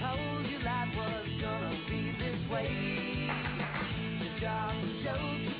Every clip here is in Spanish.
told you life was gonna be this way. The job, the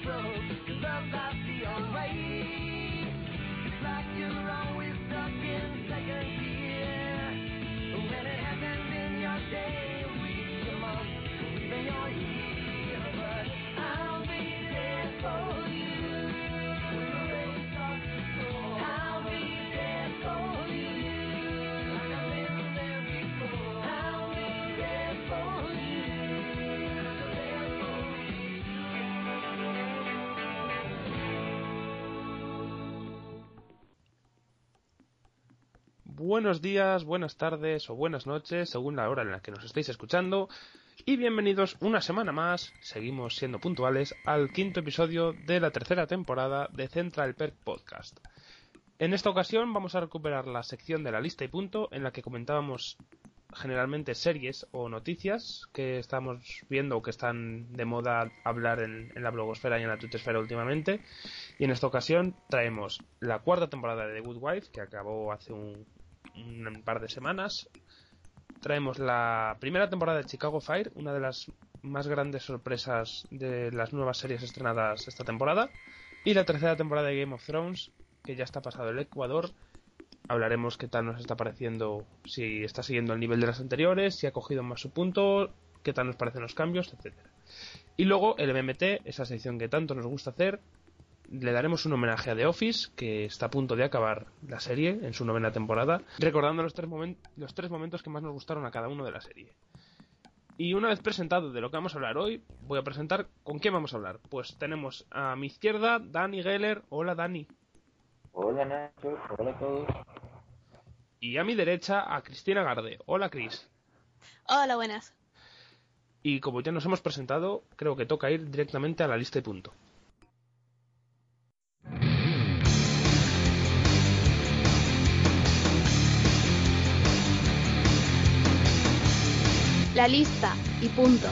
Buenos días, buenas tardes o buenas noches, según la hora en la que nos estéis escuchando. Y bienvenidos una semana más, seguimos siendo puntuales, al quinto episodio de la tercera temporada de Central Perk Podcast. En esta ocasión vamos a recuperar la sección de la lista y punto en la que comentábamos generalmente series o noticias que estamos viendo o que están de moda hablar en, la blogosfera y en la twittosfera últimamente. Y en esta ocasión traemos la cuarta temporada de The Good Wife, que acabó hace un, un par de semanas. Traemos la primera temporada de Chicago Fire, una de las más grandes sorpresas de las nuevas series estrenadas esta temporada. Y la tercera temporada de Game of Thrones, que ya está pasado el Ecuador. Hablaremos qué tal nos está pareciendo, si está siguiendo el nivel de las anteriores, si ha cogido más su punto, qué tal nos parecen los cambios, etcétera. Y luego el MMT, esa sección que tanto nos gusta hacer, le daremos un homenaje a The Office, que está a punto de acabar la serie en su novena temporada, recordando los tres, momen- los tres momentos que más nos gustaron a cada uno de la serie. Y una vez presentado de lo que vamos a hablar hoy, voy a presentar con quién vamos a hablar. Pues tenemos a mi izquierda Dani Geller. Hola Dani. Hola Nacho, hola a todos. Y a mi derecha a Cristina Garde. Hola Cris. Hola, buenas. Y como ya nos hemos presentado, creo que toca ir directamente a la lista y punto. La lista y punto.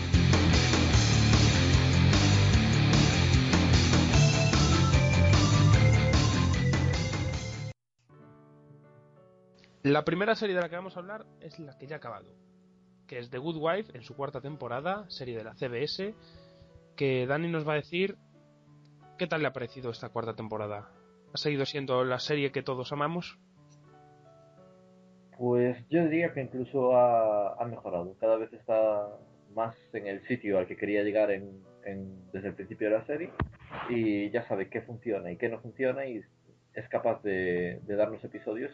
La primera serie de la que vamos a hablar es la que ya ha acabado, que es The Good Wife en su cuarta temporada, serie de la CBS, que Dani nos va a decir qué tal le ha parecido esta cuarta temporada. ¿Ha seguido siendo la serie que todos amamos? Pues yo diría que incluso ha, ha mejorado. Cada vez está más en el sitio al que quería llegar en, desde el principio de la serie y ya sabe qué funciona y qué no funciona y es capaz de, de darnos episodios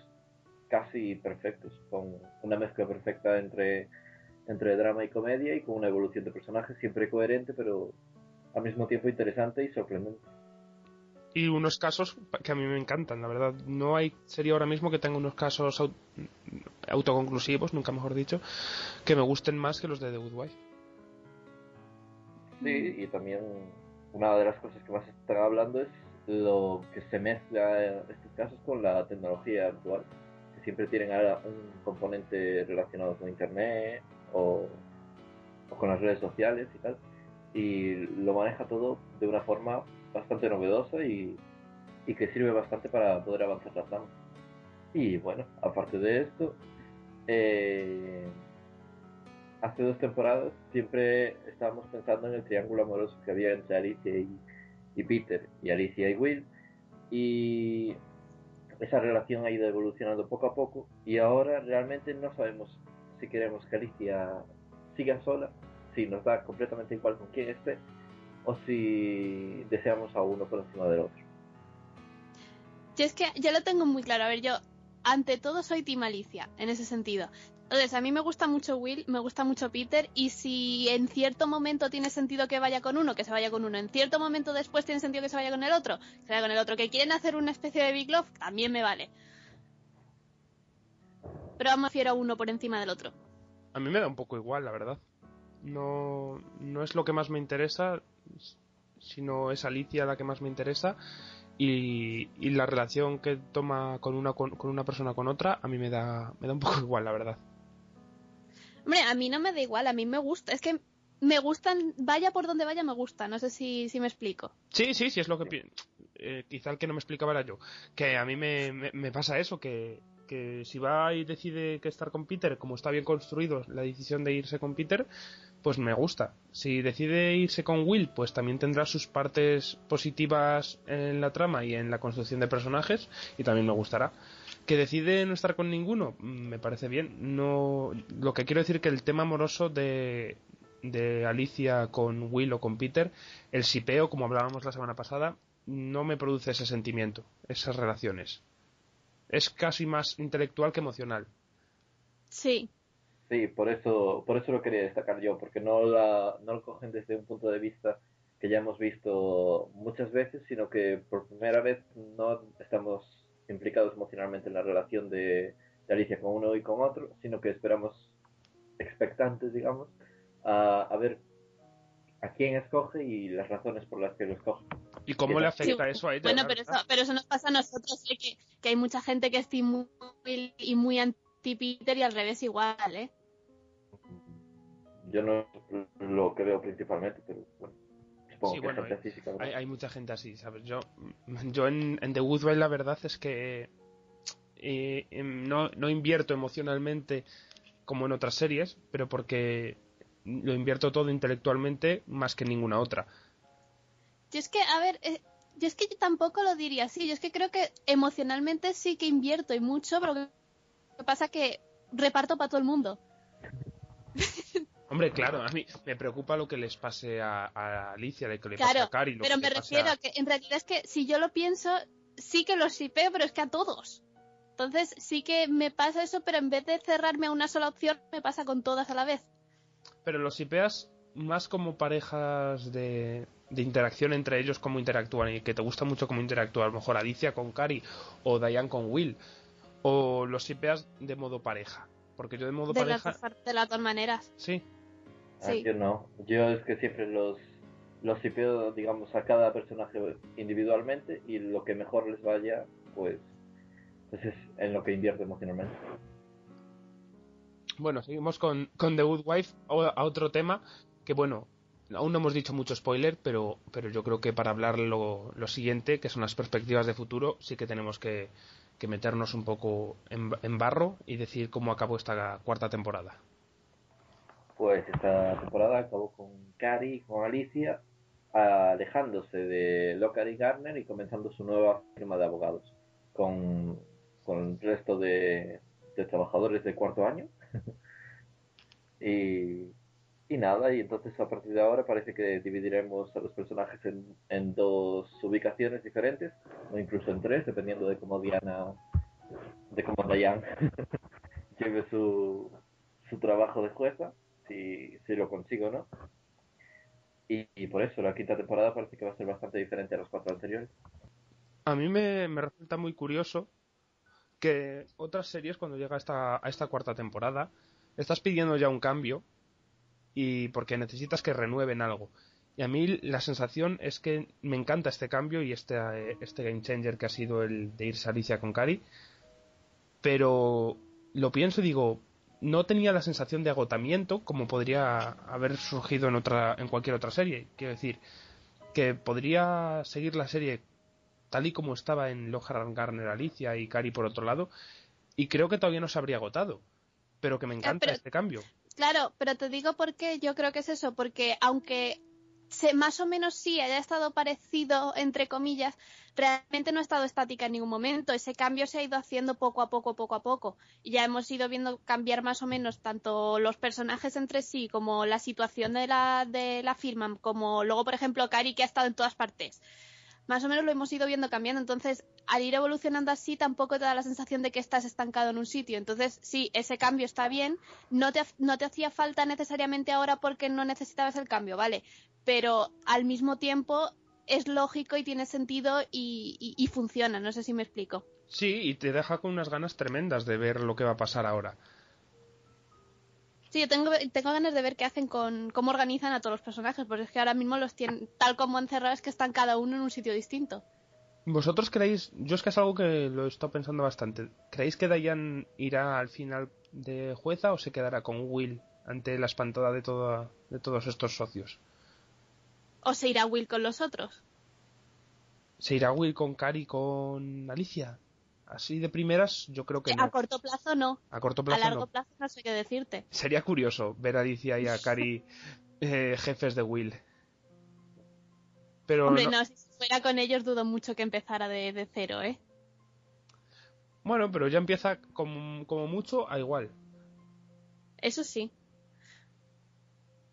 casi perfectos, con una mezcla perfecta entre, entre drama y comedia y con una evolución de personajes siempre coherente pero al mismo tiempo interesante y sorprendente. Y unos casos que a mí me encantan, la verdad. No hay serie ahora mismo que tenga unos casos au- autoconclusivos, nunca mejor dicho, que me gusten más que los de The Good Wife. Sí, y también una de las cosas que más están hablando es lo que se mezcla estos casos con la tecnología actual, que siempre tienen ahora un componente relacionado con Internet o con las redes sociales y tal, y lo maneja todo de una forma bastante novedosa y, que sirve bastante para poder avanzar la trama. Y bueno, aparte de esto, eh, hace dos temporadas siempre estábamos pensando en el triángulo amoroso que había entre Alicia y, y Peter, y Alicia y Will, y esa relación ha ido evolucionando poco a poco, y ahora realmente no sabemos si queremos que Alicia siga sola, si nos da completamente igual con quién esté, o si deseamos a uno por encima del otro. Yo es que yo lo tengo muy claro. A ver, yo ante todo soy Team Alicia, en ese sentido. Entonces, a mí me gusta mucho Will, me gusta mucho Peter, y si en cierto momento tiene sentido que vaya con uno, que se vaya con uno. En cierto momento después tiene sentido que se vaya con el otro, que se vaya con el otro. Que quieren hacer una especie de Big Love, también me vale. Pero me prefiero a uno por encima del otro. A mí me da un poco igual, la verdad. No, no es lo que más me interesa, sino es Alicia la que más me interesa. Y, y la relación que toma con una, con, con una persona con otra, a mí me da, me da un poco igual, la verdad. Hombre, a mí no me da igual, a mí me gusta. Es que me gustan, vaya por donde vaya, me gusta. No sé si, si me explico. Sí, sí, sí, es lo que eh, quizá el que no me explicaba era yo. Que a mí me, me, me pasa eso, que, que si va y decide que estar con Peter, como está bien construido la decisión de irse con Peter, pues me gusta. Si decide irse con Will, pues también tendrá sus partes positivas en la trama y en la construcción de personajes y también me gustará. Que decide no estar con ninguno, mm, me parece bien. No, lo que quiero decir que el tema amoroso de, de Alicia con Will o con Peter, el sipeo, como hablábamos la semana pasada, no me produce ese sentimiento, esas relaciones. Es casi más intelectual que emocional. Sí. Sí, por eso, por eso lo quería destacar yo, porque no, la, no lo cogen desde un punto de vista que ya hemos visto muchas veces, sino que por primera vez no estamos implicados emocionalmente en la relación de, de Alicia con uno y con otro, sino que esperamos expectantes, digamos, a, a ver a quién escoge y las razones por las que lo escoge. ¿Y cómo le afecta Sí, eso a ella? Bueno, pero eso, pero eso nos pasa a nosotros, ¿eh? que, que hay mucha gente que es Will y muy anti-Peter y al revés igual, ¿eh? Yo no lo que veo principalmente, pero bueno, supongo Sí, que bueno, gente Hay, hay mucha gente así, ¿sabes? Yo, yo en, en The Good Wife la verdad es que eh, em, no, no invierto emocionalmente como en otras series, pero porque lo invierto todo intelectualmente más que en ninguna otra. Yo es que, a ver, eh, yo es que yo tampoco lo diría así. Yo es que creo que emocionalmente sí que invierto y mucho, pero lo que pasa es que reparto para todo el mundo. Hombre, claro, a mí me preocupa lo que les pase a, a Alicia, lo que le pase a Cari, lo pero que me refiero a- a que en realidad es que si yo lo pienso, sí que los shipeo, pero es que a todos. Entonces sí que me pasa eso, pero en vez de cerrarme a una sola opción, me pasa con todas a la vez. Pero los IPEas más como parejas de, de interacción entre ellos, cómo interactúan y que te gusta mucho cómo interactúa, a lo mejor Alicia con Cari o Diane con Will. O los IPEas de modo pareja. Porque yo de modo De pareja. de las dos maneras. Sí, Ah, yo no. Yo es que siempre los los sipeo, digamos, a cada personaje individualmente y lo que mejor les vaya, pues, pues es en lo que invierto emocionalmente. Bueno, seguimos con, con The Good Wife, a otro tema que, bueno, aún no hemos dicho mucho spoiler, pero, pero yo creo que para hablar lo, lo siguiente, que son las perspectivas de futuro, sí que tenemos que, que meternos un poco en, en barro y decir cómo acabó esta cuarta temporada. Pues esta temporada acabó con Cari, con Alicia, alejándose de Lockhart y Garner y comenzando su nueva firma de abogados con, con el resto de, de trabajadores de cuarto año. y, y nada, y entonces a partir de ahora parece que dividiremos a los personajes en, en dos ubicaciones diferentes, o incluso en tres, dependiendo de cómo Diana, de cómo Diane lleve su, su trabajo de jueza si, si lo consigo, ¿no? Y, por eso la quinta temporada parece que va a ser bastante diferente a las cuatro anteriores. A mí me, me resulta muy curioso que otras series, cuando llega a esta, a esta cuarta temporada, estás pidiendo ya un cambio y porque necesitas que renueven algo. Y a mí la sensación es que me encanta este cambio y este, este game changer que ha sido el de irse a Alicia con Cari. Pero lo pienso y digo, no tenía la sensación de agotamiento como podría haber surgido en otra en cualquier otra serie. Quiero decir, que podría seguir la serie tal y como estaba en Lockhart Garner Alicia y Cari por otro lado, y creo que todavía no se habría agotado. Pero que me encanta pero- este cambio. Claro, pero te digo por qué yo creo que es eso, porque aunque se, más o menos sí haya estado parecido, entre comillas, realmente no ha estado estática en ningún momento. Ese cambio se ha ido haciendo poco a poco, poco a poco. Y ya hemos ido viendo cambiar más o menos tanto los personajes entre sí, como la situación de la, de la firma, como luego, por ejemplo, Cari, que ha estado en todas partes. Más o menos lo hemos ido viendo cambiando. Entonces, al ir evolucionando así, tampoco te da la sensación de que estás estancado en un sitio. Entonces, sí, ese cambio está bien. No te, no te hacía falta necesariamente ahora porque no necesitabas el cambio, ¿vale? Pero al mismo tiempo es lógico y tiene sentido y, y- y funciona. No sé si me explico. Sí, y te deja con unas ganas tremendas de ver lo que va a pasar ahora. Sí, yo tengo, tengo ganas de ver qué hacen con cómo organizan a todos los personajes, porque es que ahora mismo los tienen tal como encerrados que están cada uno en un sitio distinto. ¿Vosotros creéis, yo es que es algo que lo he estado pensando bastante, ¿creéis que Diane irá al final de jueza o se quedará con Will ante la espantada de, toda, de todos estos socios? O se irá Will con los otros. ¿Se irá Will con Cari con Alicia? Así de primeras, yo creo que A no. corto plazo no. A corto A plazo largo no. plazo no sé qué decirte. Sería curioso ver a Alicia y a Cari eh, jefes de Will. Pero Hombre, no- no, si fuera con ellos dudo mucho que empezara de, de cero, ¿eh? bueno, pero ya empieza como, como mucho a igual, Eso sí.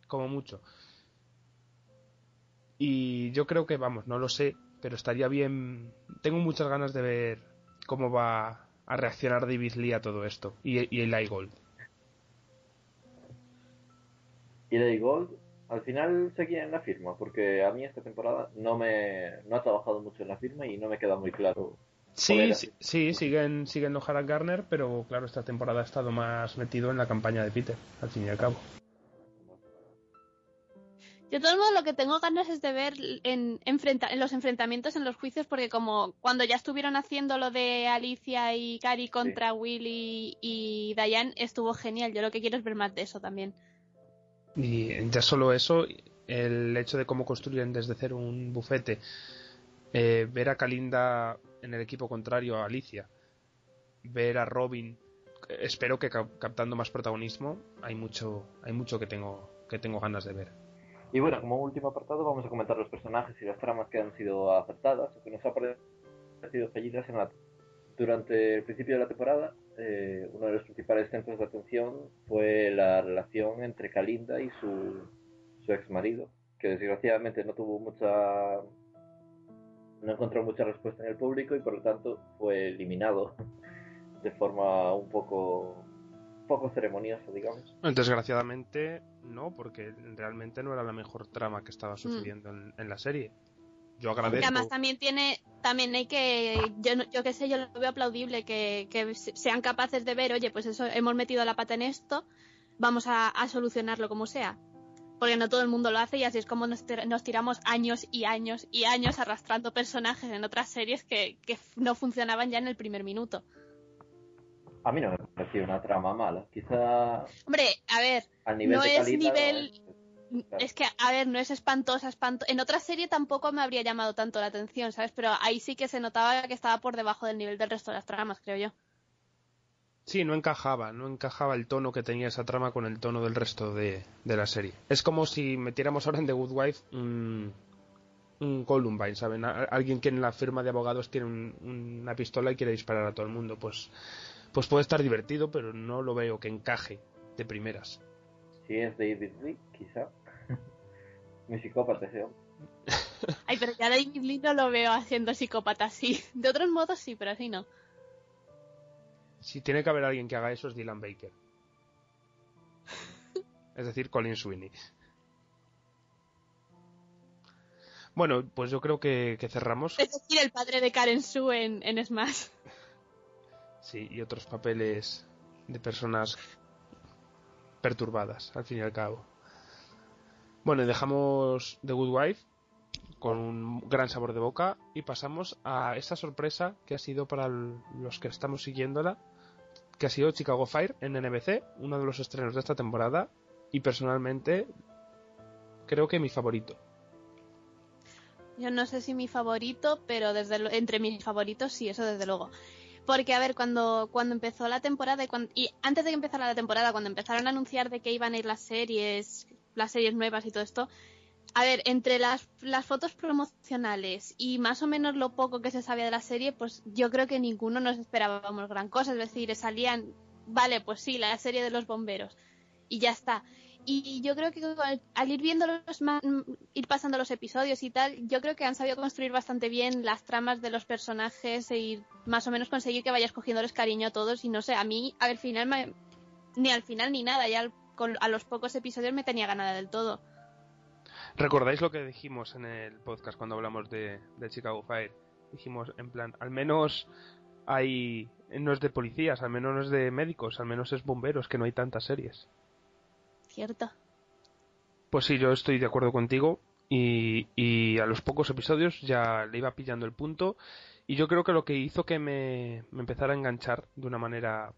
como mucho. Y yo creo que, vamos, no lo sé, pero estaría bien. Tengo muchas ganas de ver cómo va a reaccionar David Lee a todo esto y, y Eli Gold. Y Lady Gold, al final seguía en la firma, porque a mí esta temporada no me no ha trabajado mucho en la firma y no me queda muy claro. Sí, sí, sí, siguen, siguen O'Hara Garner, pero claro, esta temporada ha estado más metido en la campaña de Peter, al fin y al cabo. Yo de todos modos lo que tengo ganas es de ver en, enfrenta- en los enfrentamientos en los juicios, porque como cuando ya estuvieron haciendo lo de Alicia y Cari contra Will y, y Diane, estuvo genial. Yo lo que quiero es ver más de eso también. Y ya solo eso, el hecho de cómo construyen desde cero un bufete, eh, ver a Kalinda en el equipo contrario a Alicia, ver a Robin, espero que cap- captando más protagonismo, hay mucho, hay mucho que tengo, que tengo ganas de ver. Y bueno, como último apartado vamos a comentar los personajes y las tramas que han sido aceptadas o que nos han parecido fallidas en la... Durante el principio de la temporada, eh, uno de los principales centros de atención fue la relación entre Kalinda y su, su ex marido, que desgraciadamente no tuvo mucha... no encontró mucha respuesta en el público y por lo tanto fue eliminado de forma un poco poco ceremoniosa, digamos. Desgraciadamente no, porque realmente no era la mejor trama que estaba sucediendo en, en la serie. Yo Y agradezco. además también tiene, también hay que, yo, qué sé, yo lo veo aplaudible que, que se- sean capaces de ver, oye, pues eso, hemos metido la pata en esto, vamos a, a solucionarlo como sea. Porque no todo el mundo lo hace y así es como nos, nos tiramos años y años y años arrastrando personajes en otras series que, que no funcionaban ya en el primer minuto. A mí no me pareció una trama mala, quizá Hombre, a ver, al nivel No de es nivel- Claro. es que, a ver, no es espantosa, espanto. En otra serie tampoco me habría llamado tanto la atención, ¿sabes? Pero ahí sí que se notaba que estaba por debajo del nivel del resto de las tramas, creo yo. Sí, no encajaba, no encajaba el tono que tenía esa trama con el tono del resto de, de la serie. Es como si metiéramos ahora en The Good Wife un, un Columbine, ¿saben? A- alguien que en la firma de abogados tiene un- una pistola y quiere disparar a todo el mundo. Pues, pues puede estar divertido, pero no lo veo que encaje de primeras. Si es David Lee, quizá. Mi psicópata ese hombre. Ay, pero ya David Lee no lo veo haciendo psicópata así. De otros modos sí, pero así no. Si tiene que haber alguien que haga eso es Dylan Baker. Es decir, Colin Sweeney. Bueno, pues yo creo que, que cerramos. Es decir, el padre de Karen Sue en, en Smash. Sí, y otros papeles de personas perturbadas, al fin y al cabo. Bueno, y dejamos The Good Wife con un gran sabor de boca y pasamos a esta sorpresa que ha sido para los que estamos siguiéndola, que ha sido Chicago Fire en NBC, uno de los estrenos de esta temporada y personalmente creo que mi favorito. Yo no sé si mi favorito, pero desde entre mis favoritos sí, eso desde luego. Porque, a ver, cuando, cuando empezó la temporada y, cuan- y antes de que empezara la temporada, cuando empezaron a anunciar de que iban a ir las series, las series nuevas y todo esto, a ver, entre las, las fotos promocionales y más o menos lo poco que se sabía de la serie, pues yo creo que ninguno nos esperábamos gran cosa. Es decir, salían, vale, pues sí, la serie de los bomberos. Y ya está. Y yo creo que al, ir viendo los ma- ir pasando los episodios y tal, yo creo que han sabido construir bastante bien las tramas de los personajes e ir más o menos conseguir que vayas cogiéndoles cariño a todos. Y no sé, a mí al final, me- ni al final ni nada, ya con- a los pocos episodios me tenía ganada del todo. ¿Recordáis lo que dijimos en el podcast cuando hablamos de, de Chicago Fire? Dijimos, en plan, al menos hay. No es de policías, al menos no es de médicos, al menos es bomberos, que no hay tantas series. Cierto. Pues sí, yo estoy de acuerdo contigo. Y, y a los pocos episodios ya le iba pillando el punto. Y yo creo que lo que hizo que me, me empezara a enganchar de una manera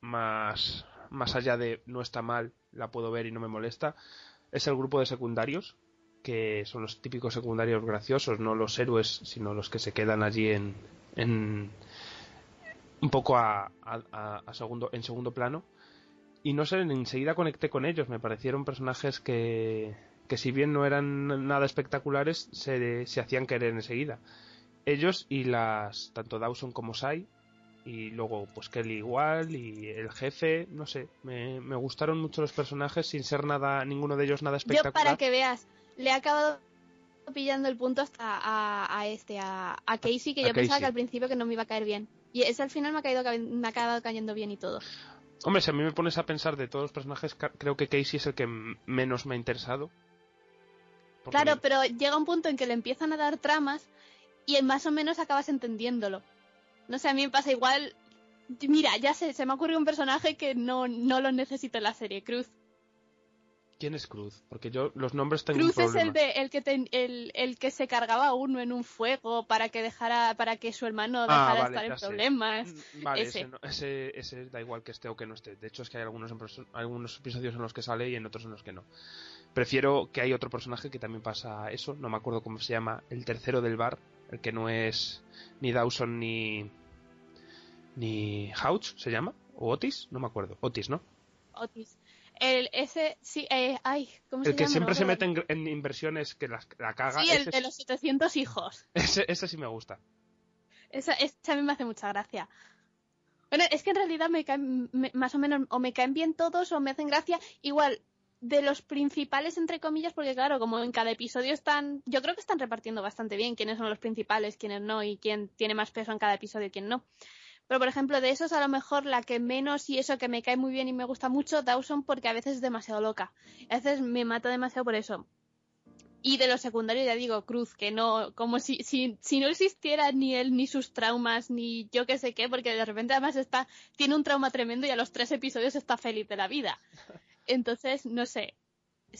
más, más allá de no está mal, la puedo ver y no me molesta, es el grupo de secundarios, que son los típicos secundarios graciosos, no los héroes, sino los que se quedan allí en, en, un poco a, a- a segundo, en segundo plano. Y no sé, enseguida conecté con ellos. Me parecieron personajes que, que si bien no eran nada espectaculares, se, se hacían querer enseguida. Ellos y las, tanto Dawson como Sai, y luego pues Kelly igual, y el jefe, no sé, me, me gustaron mucho los personajes sin ser nada, ninguno de ellos nada Yo, espectacular. para que veas, le he acabado pillando el punto hasta a, a este, a, a Casey, que A yo pensaba que al principio que no me iba a caer bien. Y ese al final me ha, caído, ca- me ha acabado cayendo bien y todo. Hombre, si a mí me pones a pensar de todos los personajes, creo que Casey es el que menos me ha interesado. Claro, me- pero llega un punto en que le empiezan a dar tramas y más o menos acabas entendiéndolo. No sé, a mí me pasa igual. Mira, ya sé, se me ha ocurrido un personaje que no, no lo necesito en la serie, Cruz. ¿Quién es Cruz? Porque yo los nombres tengo un Cruz es el de el que ten- el, el que se cargaba a uno en un fuego para que dejara para que su hermano Ah, dejara vale, de estar en sé. problemas. Mm, Vale, ese. ese. no- ese, ese da igual que esté o que no esté. De hecho, es que hay algunos, algunos episodios en los que sale y en otros en los que no. Prefiero que hay otro personaje que también pasa eso. No me acuerdo cómo se llama. El tercero del bar. El que no es ni Dawson ni. Ni Houch, ¿se llama? ¿O Otis? No me acuerdo. Otis, ¿no? Otis. El ese sí, eh, ay, ¿cómo se El que llama? siempre No se me mete en, en inversiones que las- la caga. Sí, el ese, de los 700 hijos. ese, ese sí me gusta. Esa, esa a mí me hace mucha gracia. Bueno, es que en realidad me caen me- más o menos o me caen bien todos o me hacen gracia. Igual, de los principales, entre comillas, porque claro, como en cada episodio están, yo creo que están repartiendo bastante bien quiénes son los principales, quiénes no y quién tiene más peso en cada episodio y quién no. Pero por ejemplo, de esos a lo mejor la que menos y eso que me cae muy bien y me gusta mucho, Dawson, porque a veces es demasiado loca. A veces me mata demasiado por eso. Y de los secundarios, ya digo, Cruz, que no, como si, si, si no existiera ni él, ni sus traumas, ni yo qué sé qué, porque de repente además está, tiene un trauma tremendo y a los tres episodios está feliz de la vida. Entonces, no sé,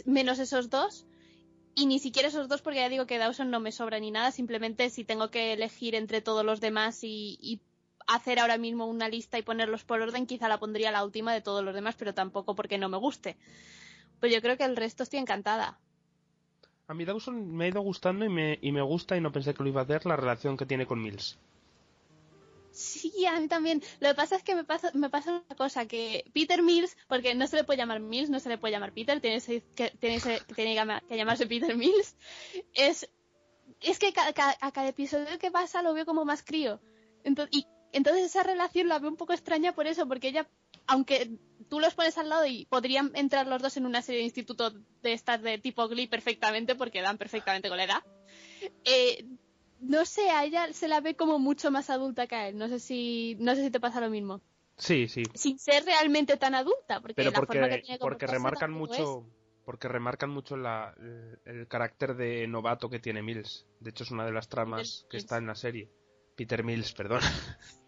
menos esos dos, y ni siquiera esos dos, porque ya digo que Dawson no me sobra ni nada, simplemente si tengo que elegir entre todos los demás y hacer ahora mismo una lista y ponerlos por orden, quizá la pondría la última de todos los demás, pero tampoco porque no me guste. Pues yo creo que el resto estoy encantada. A mí Dawson me ha ido gustando y me, y me gusta y no pensé que lo iba a hacer la relación que tiene con Mills. Sí, a mí también. Lo que pasa es que me pasa, me pasa una cosa, que Peter Mills, porque no se le puede llamar Mills, no se le puede llamar Peter, tiene, que, tiene, que tiene que llama- que llamarse Peter Mills, es, es que ca- ca- a cada episodio que pasa lo veo como más crío. Entonces, y entonces esa relación la veo un poco extraña por eso, porque ella, aunque tú los pones al lado y podrían entrar los dos en una serie de instituto de estas de tipo Glee perfectamente, porque dan perfectamente con la edad, eh, no sé, a ella se la ve como mucho más adulta que a él. No sé si, no sé si te pasa lo mismo. Sí, sí. Sin ser realmente tan adulta, porque Pero la forma que porque, tiene porque remarcan mucho porque remarcan mucho la- el, el carácter de novato que tiene Mills. De hecho, es una de las tramas Peter que Mills. está en la serie. Peter Mills, perdón.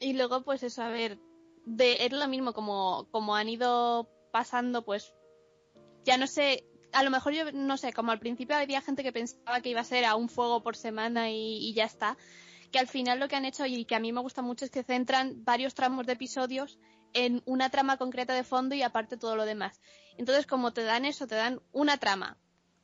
Y luego, pues eso, a ver, de, es lo mismo, como, como han ido pasando, pues, ya no sé, a lo mejor yo, no sé, como al principio había gente que pensaba que iba a ser a un fuego por semana y, y ya está, que al final lo que han hecho y que a mí me gusta mucho es que centran varios tramos de episodios en una trama concreta de fondo y aparte todo lo demás. Entonces, como te dan eso, te dan una trama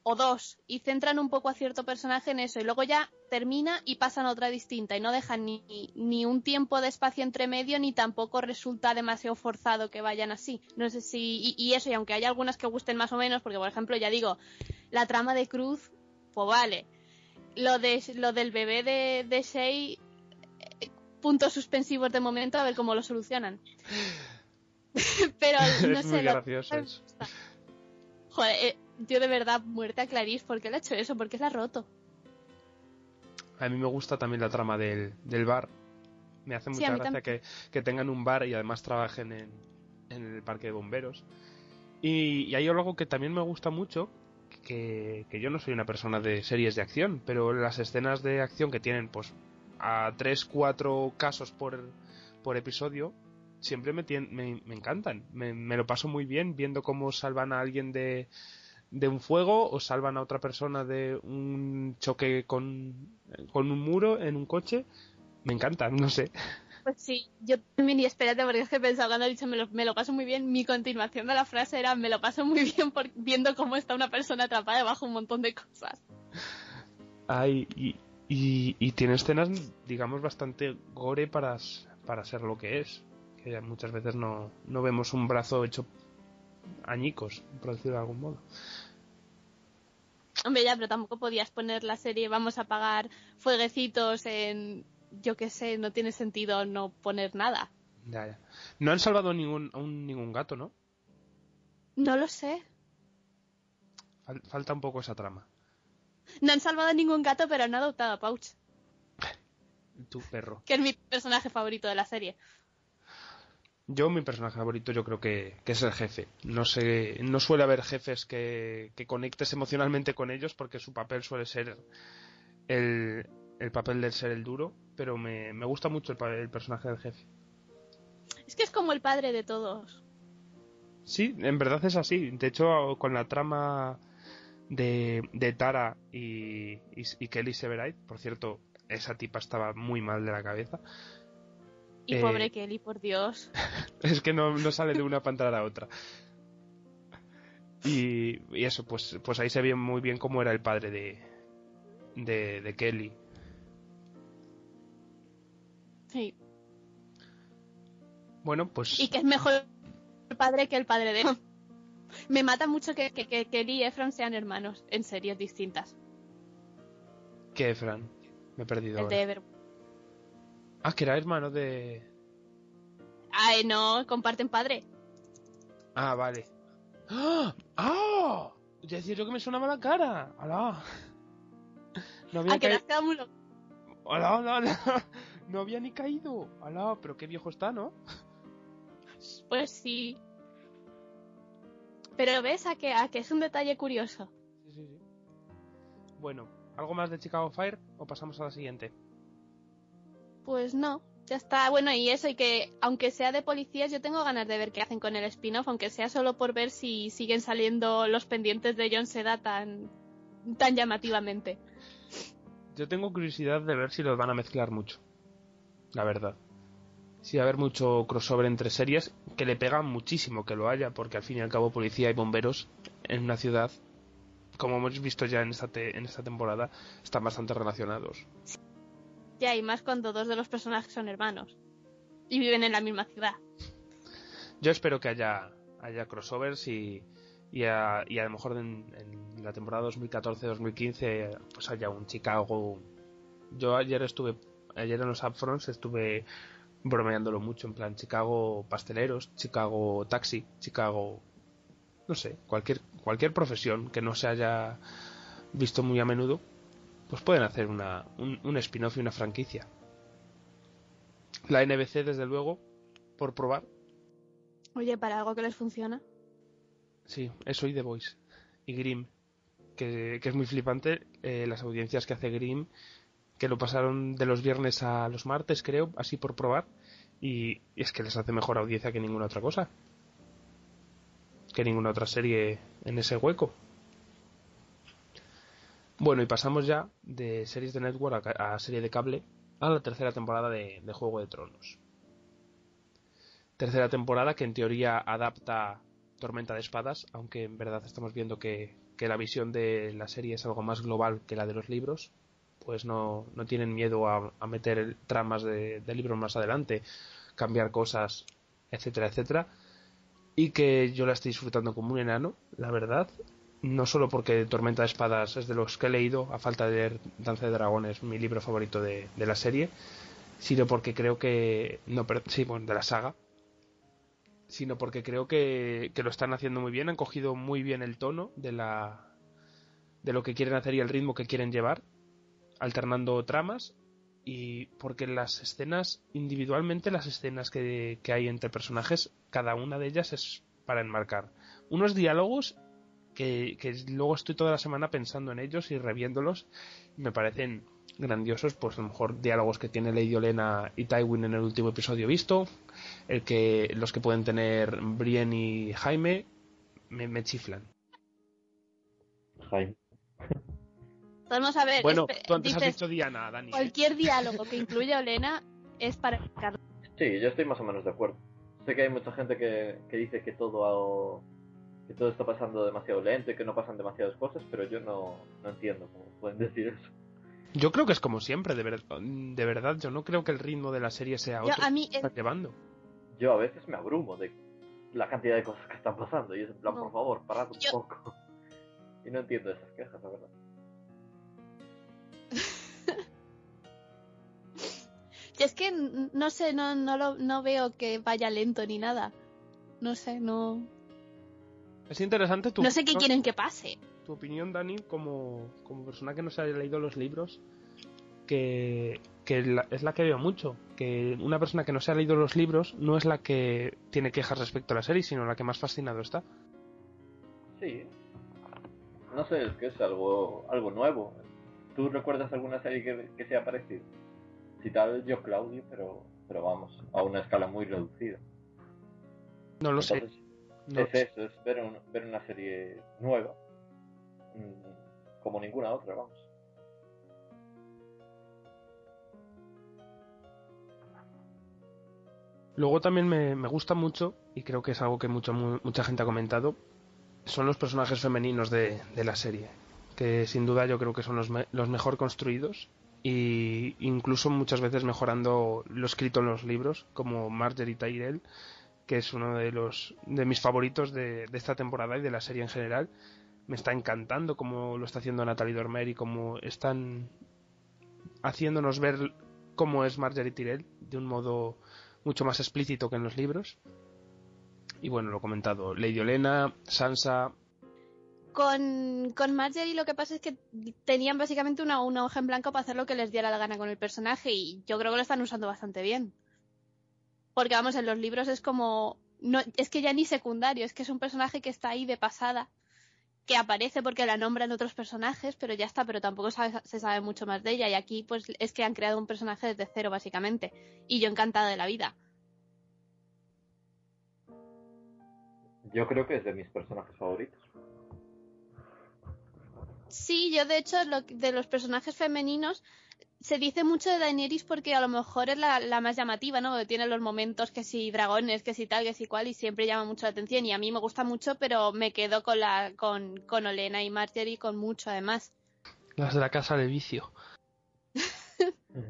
o dos y centran un poco a cierto personaje en eso y luego ya termina y pasan a otra distinta y no dejan ni, ni un tiempo de espacio entre medio ni tampoco resulta demasiado forzado que vayan así. No sé si... Y, y eso, y aunque hay algunas que gusten más o menos, porque por ejemplo, ya digo, la trama de Cruz, pues vale. Lo, de, lo del bebé de, de Shay, eh, puntos suspensivos de momento, a ver cómo lo solucionan. Pero no es sé, muy lo-. Joder, eh, yo de verdad, muerte a Clarice, ¿por qué le ha hecho eso? ¿Por qué la ha roto? A mí me gusta también la trama del, del bar. Me hace Sí, mucha gracia que, que tengan un bar y además trabajen en, en el parque de bomberos. Y, y hay algo que también me gusta mucho, que, que yo no soy una persona de series de acción, pero las escenas de acción que tienen pues a 3, 4 casos por, por episodio, siempre me, me, me encantan. Me, me lo paso muy bien viendo cómo salvan a alguien de, de un fuego o salvan a otra persona de un choque con, con un muro en un coche. Me encanta, no sé. Pues sí, yo también, y espérate, porque es que he pensado cuando he dicho me lo, me lo paso muy bien, mi continuación de la frase era me lo paso muy bien por, viendo cómo está una persona atrapada debajo de un montón de cosas. Ay, y, y, y tiene escenas, digamos, bastante gore para, para ser lo que es. Que muchas veces no, no vemos un brazo hecho añicos, por decirlo de algún modo. Hombre, ya, pero tampoco podías poner la serie, vamos a pagar fueguecitos en, yo qué sé, no tiene sentido no poner nada. Ya, ya. No han salvado ningún, aún ningún gato, ¿no? No lo sé. Fal- falta un poco esa trama. No han salvado a ningún gato, pero han adoptado a Pouch, Tu perro. que es mi personaje favorito de la serie. Yo, mi personaje favorito, yo creo que, que es el jefe. No sé, no suele haber jefes que, que conectes emocionalmente con ellos porque su papel suele ser el, el papel del ser el duro, pero me, me gusta mucho el personaje del jefe. Es que es como el padre de todos. Sí, en verdad es así. De hecho, con la trama de, de Tara y, y, y Kelly Severide, por cierto, esa tipa estaba muy mal de la cabeza. Y Eh, pobre Kelly, por Dios. Es que no, no sale de una pantalla a la otra. Y, y eso, pues, pues ahí se ve muy bien cómo era el padre de, de, de Kelly. Sí. Bueno, pues Y que es mejor el padre que el padre de... Me mata mucho que, que, que Kelly y Efron sean hermanos en series distintas. que Fran, me he perdido. El ahora. de Ever... Ah, que era hermano de. Ay, no, comparten padre. Ah, vale. ¡Ah! ¡Ah! Ya decía yo que me sonaba la cara. ¡Hala! No había Ah, que caído. ¡Hala, hala, hala! No había ni caído. ¡Hala! Pero qué viejo está, ¿no? Pues sí. Pero ves a que, a que es un detalle curioso. Sí, sí, sí. Bueno, ¿algo más de Chicago Fire o pasamos a la siguiente? Pues no, ya está. Bueno, y eso, y que aunque sea de policías, yo tengo ganas de ver qué hacen con el spin-off, aunque sea solo por ver si siguen saliendo los pendientes de John Seda tan, tan llamativamente. Yo tengo curiosidad de ver si los van a mezclar mucho. La verdad. Si va a haber mucho crossover entre series, que le pega muchísimo que lo haya, porque al fin y al cabo policía y bomberos en una ciudad, como hemos visto ya en esta, te- en esta temporada, están bastante relacionados. Ya, y más cuando dos de los personajes son hermanos y viven en la misma ciudad. Yo espero que haya, haya crossovers y, y, a, y a lo mejor en, la temporada 2014-2015 pues haya un Chicago. Yo ayer estuve, ayer en los Upfronts estuve bromeándolo mucho, en plan Chicago pasteleros, Chicago taxi, Chicago, no sé, cualquier, cualquier profesión que no se haya visto muy a menudo, pues pueden hacer una, un, un spin-off y una franquicia. La NBC, desde luego, por probar, Oye, para algo que les funciona. Sí, eso y The Voice. Y Grimm, que, que es muy flipante eh, las audiencias que hace Grimm, que lo pasaron de los viernes a los martes, creo, así por probar. Y, y es que les hace mejor audiencia que ninguna otra cosa. Que ninguna otra serie en ese hueco. Bueno, y pasamos ya de series de network a, a serie de cable a la tercera temporada de, de Juego de Tronos. Tercera temporada que en teoría adapta Tormenta de Espadas, aunque en verdad estamos viendo que, que la visión de la serie es algo más global que la de los libros, pues no, no tienen miedo a, a meter tramas de, de libros más adelante, cambiar cosas, etcétera, etcétera. Y que yo la estoy disfrutando como un enano, la verdad. No solo porque Tormenta de Espadas es de los que he leído, a falta de leer Danza de Dragones, mi libro favorito de, la serie, sino porque creo que. No, pero, sí, bueno, de la saga, sino porque creo que, que lo están haciendo muy bien, han cogido muy bien el tono de la de lo que quieren hacer y el ritmo que quieren llevar, alternando tramas y porque las escenas individualmente las escenas que hay entre personajes, cada una de ellas es para enmarcar unos diálogos que, que luego estoy toda la semana pensando en ellos y reviéndolos me parecen grandiosos, pues a lo mejor diálogos que tiene Lady Olena y Tywin en el último episodio visto, el que los que pueden tener Brienne y Jaime me, me chiflan. Jaime. Vamos a ver. Bueno, tú antes has dicho Diana, Dani. cualquier diálogo que incluya a Olena es para Carlos. Sí, yo estoy más o menos de acuerdo. Sé que hay mucha gente que, que dice que todo que todo está pasando demasiado lento y que no pasan demasiadas cosas, pero yo no, no entiendo cómo pueden decir eso. Yo creo que es como siempre, de, ver- de verdad. Yo no creo que el ritmo de la serie sea Yo, otro. a mí, que está llevando. Yo a veces me abrumo de la cantidad de cosas que están pasando y es en plan, No. por favor, parad un Yo- poco. Y no entiendo esas quejas, la verdad. Y es que no sé, no, no, lo, no veo que vaya lento ni nada. No sé, no. Es interesante tu, No sé qué quieren que pase. tu opinión, Dani, como, como persona que no se haya leído los libros, que, que la- es la que veo mucho. Que una persona que no se ha leído los libros no es la que tiene quejas respecto a la serie, sino la que más fascinado está. Sí. No sé, es que es algo, algo nuevo. ¿Tú recuerdas alguna serie que, que sea parecida? Si tal, yo Claudio, pero, pero vamos, a una escala muy reducida. No lo sé. Entonces, no es sé. eso, es ver, un- ver una serie nueva, mm, como ninguna otra, vamos. Luego también me, me gusta mucho, y creo que es algo que mucho, mu- mucha gente ha comentado, son los personajes femeninos de, de la serie. Que sin duda yo creo que son los, me- los mejor construidos y incluso muchas veces mejorando lo escrito en los libros, como Marjorie Tyrell, que es uno de los de mis favoritos de, esta temporada y de la serie en general. Me está encantando cómo lo está haciendo Natalie Dormer y cómo están haciéndonos ver cómo es Marjorie Tyrell de un modo mucho más explícito que en los libros. Y bueno, lo he comentado, Lady Olena, Sansa, Con, con Marjorie lo que pasa es que tenían básicamente una, una hoja en blanco para hacer lo que les diera la gana con el personaje y yo creo que lo están usando bastante bien. Porque vamos, en los libros es como... No, es que ya ni secundario, es que es un personaje que está ahí de pasada, que aparece porque la nombran otros personajes, pero ya está, pero tampoco sabe- se sabe mucho más de ella. Y aquí pues es que han creado un personaje desde cero, básicamente. Y yo encantada de la vida. Yo creo que es de mis personajes favoritos. Sí, yo de hecho lo- de los personajes femeninos se dice mucho de Daenerys porque a lo mejor es la, la más llamativa, ¿no? Tiene los momentos que si dragones, que si tal, que si cual y siempre llama mucho la atención y a mí me gusta mucho, pero me quedo con la con, con Olena y Marjorie con mucho además. las de la casa de vicio.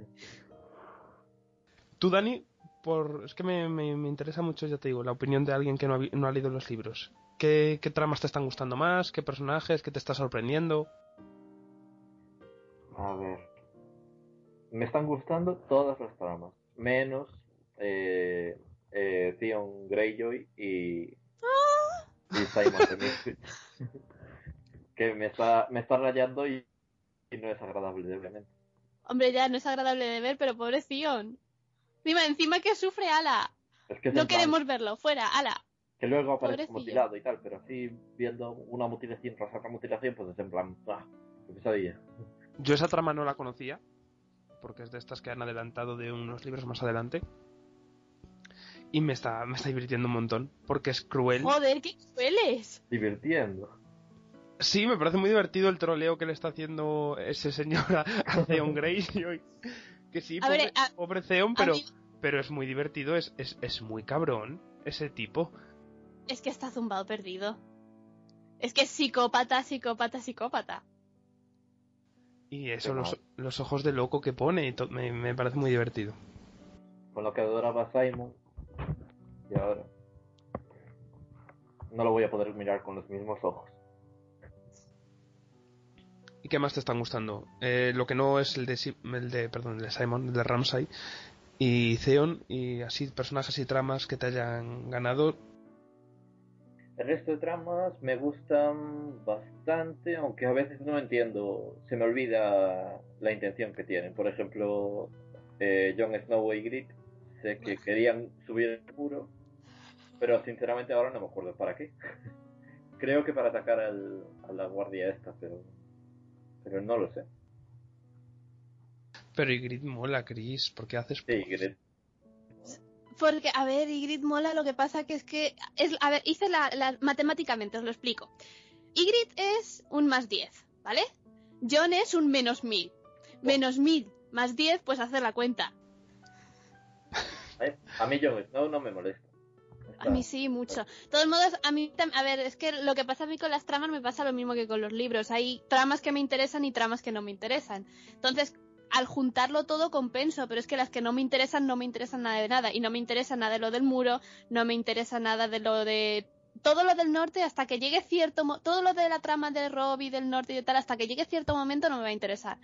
Tú, Dani, por... es que me, me- me interesa mucho, ya te digo, la opinión de alguien que no ha, no ha leído los libros. ¿Qué, ¿Qué tramas te están gustando más? ¿Qué personajes? ¿Qué te está sorprendiendo? A ver. Me están gustando todas las tramas, menos eh, eh, Theon Greyjoy y, y Simon de que me está, me está rayando y, y no es agradable, obviamente. Hombre, ya no es agradable de ver, pero pobre Theon. Encima, encima que sufre Ala. Es que es No queremos verlo, fuera, Ala. que luego aparece pobrecillo. mutilado y tal, pero así viendo una mutilación tras otra mutilación, pues es en plan, ¡ah! ¡Qué pesadilla! Yo esa trama no la conocía, porque es de estas que han adelantado de unos libros más adelante. Y me está, me está divirtiendo un montón, porque es cruel. Joder, qué crueles. Divirtiendo. Sí, me parece muy divertido el troleo que le está haciendo ese señor a a Theon Greyjoy. Que sí, pobre, ver, a- pobre Theon, pero, mí- pero es muy divertido, es, es, es muy cabrón ese tipo. Es que está zumbado perdido. Es que es psicópata, psicópata, psicópata. Y eso, los, ojos de loco que pone, y to- me, me parece muy divertido. Con lo que adoraba Simon. Y ahora. No lo voy a poder mirar con los mismos ojos. ¿Y qué más te están gustando? Eh, lo que no es el de, el de, perdón, el de Simon, el de Ramsay y Theon, y así personajes y tramas que te hayan ganado. El resto de tramas me gustan bastante, aunque a veces no entiendo, se me olvida la intención que tienen. Por ejemplo, eh, Jon Snow y Ygritte, sé que querían subir el muro, pero sinceramente ahora no me acuerdo para qué. Creo que para atacar al- a la guardia esta, pero, pero no lo sé. Pero Ygritte mola, Chris, porque haces... Sí. Porque, a ver, Ygritte mola, lo que pasa que es que... Es, a ver, hice la, la- matemáticamente, os lo explico. Ygritte es un más 10, ¿vale? John es un menos 1000. Menos 1000 más 10, pues hacer la cuenta. Eh, A mí Jon Snow no me molesta. A mí sí, mucho. De todos modos, a mí, a ver, es que lo que pasa a mí con las tramas me pasa lo mismo que con los libros. Hay tramas que me interesan y tramas que no me interesan. Entonces, al juntarlo todo compenso, pero es que las que no me interesan no me interesan nada de nada. Y no me interesa nada de lo del muro, no me interesa nada de lo de... Todo lo del norte hasta que llegue cierto... Todo lo de la trama de Robbie del norte y tal, hasta que llegue cierto momento no me va a interesar.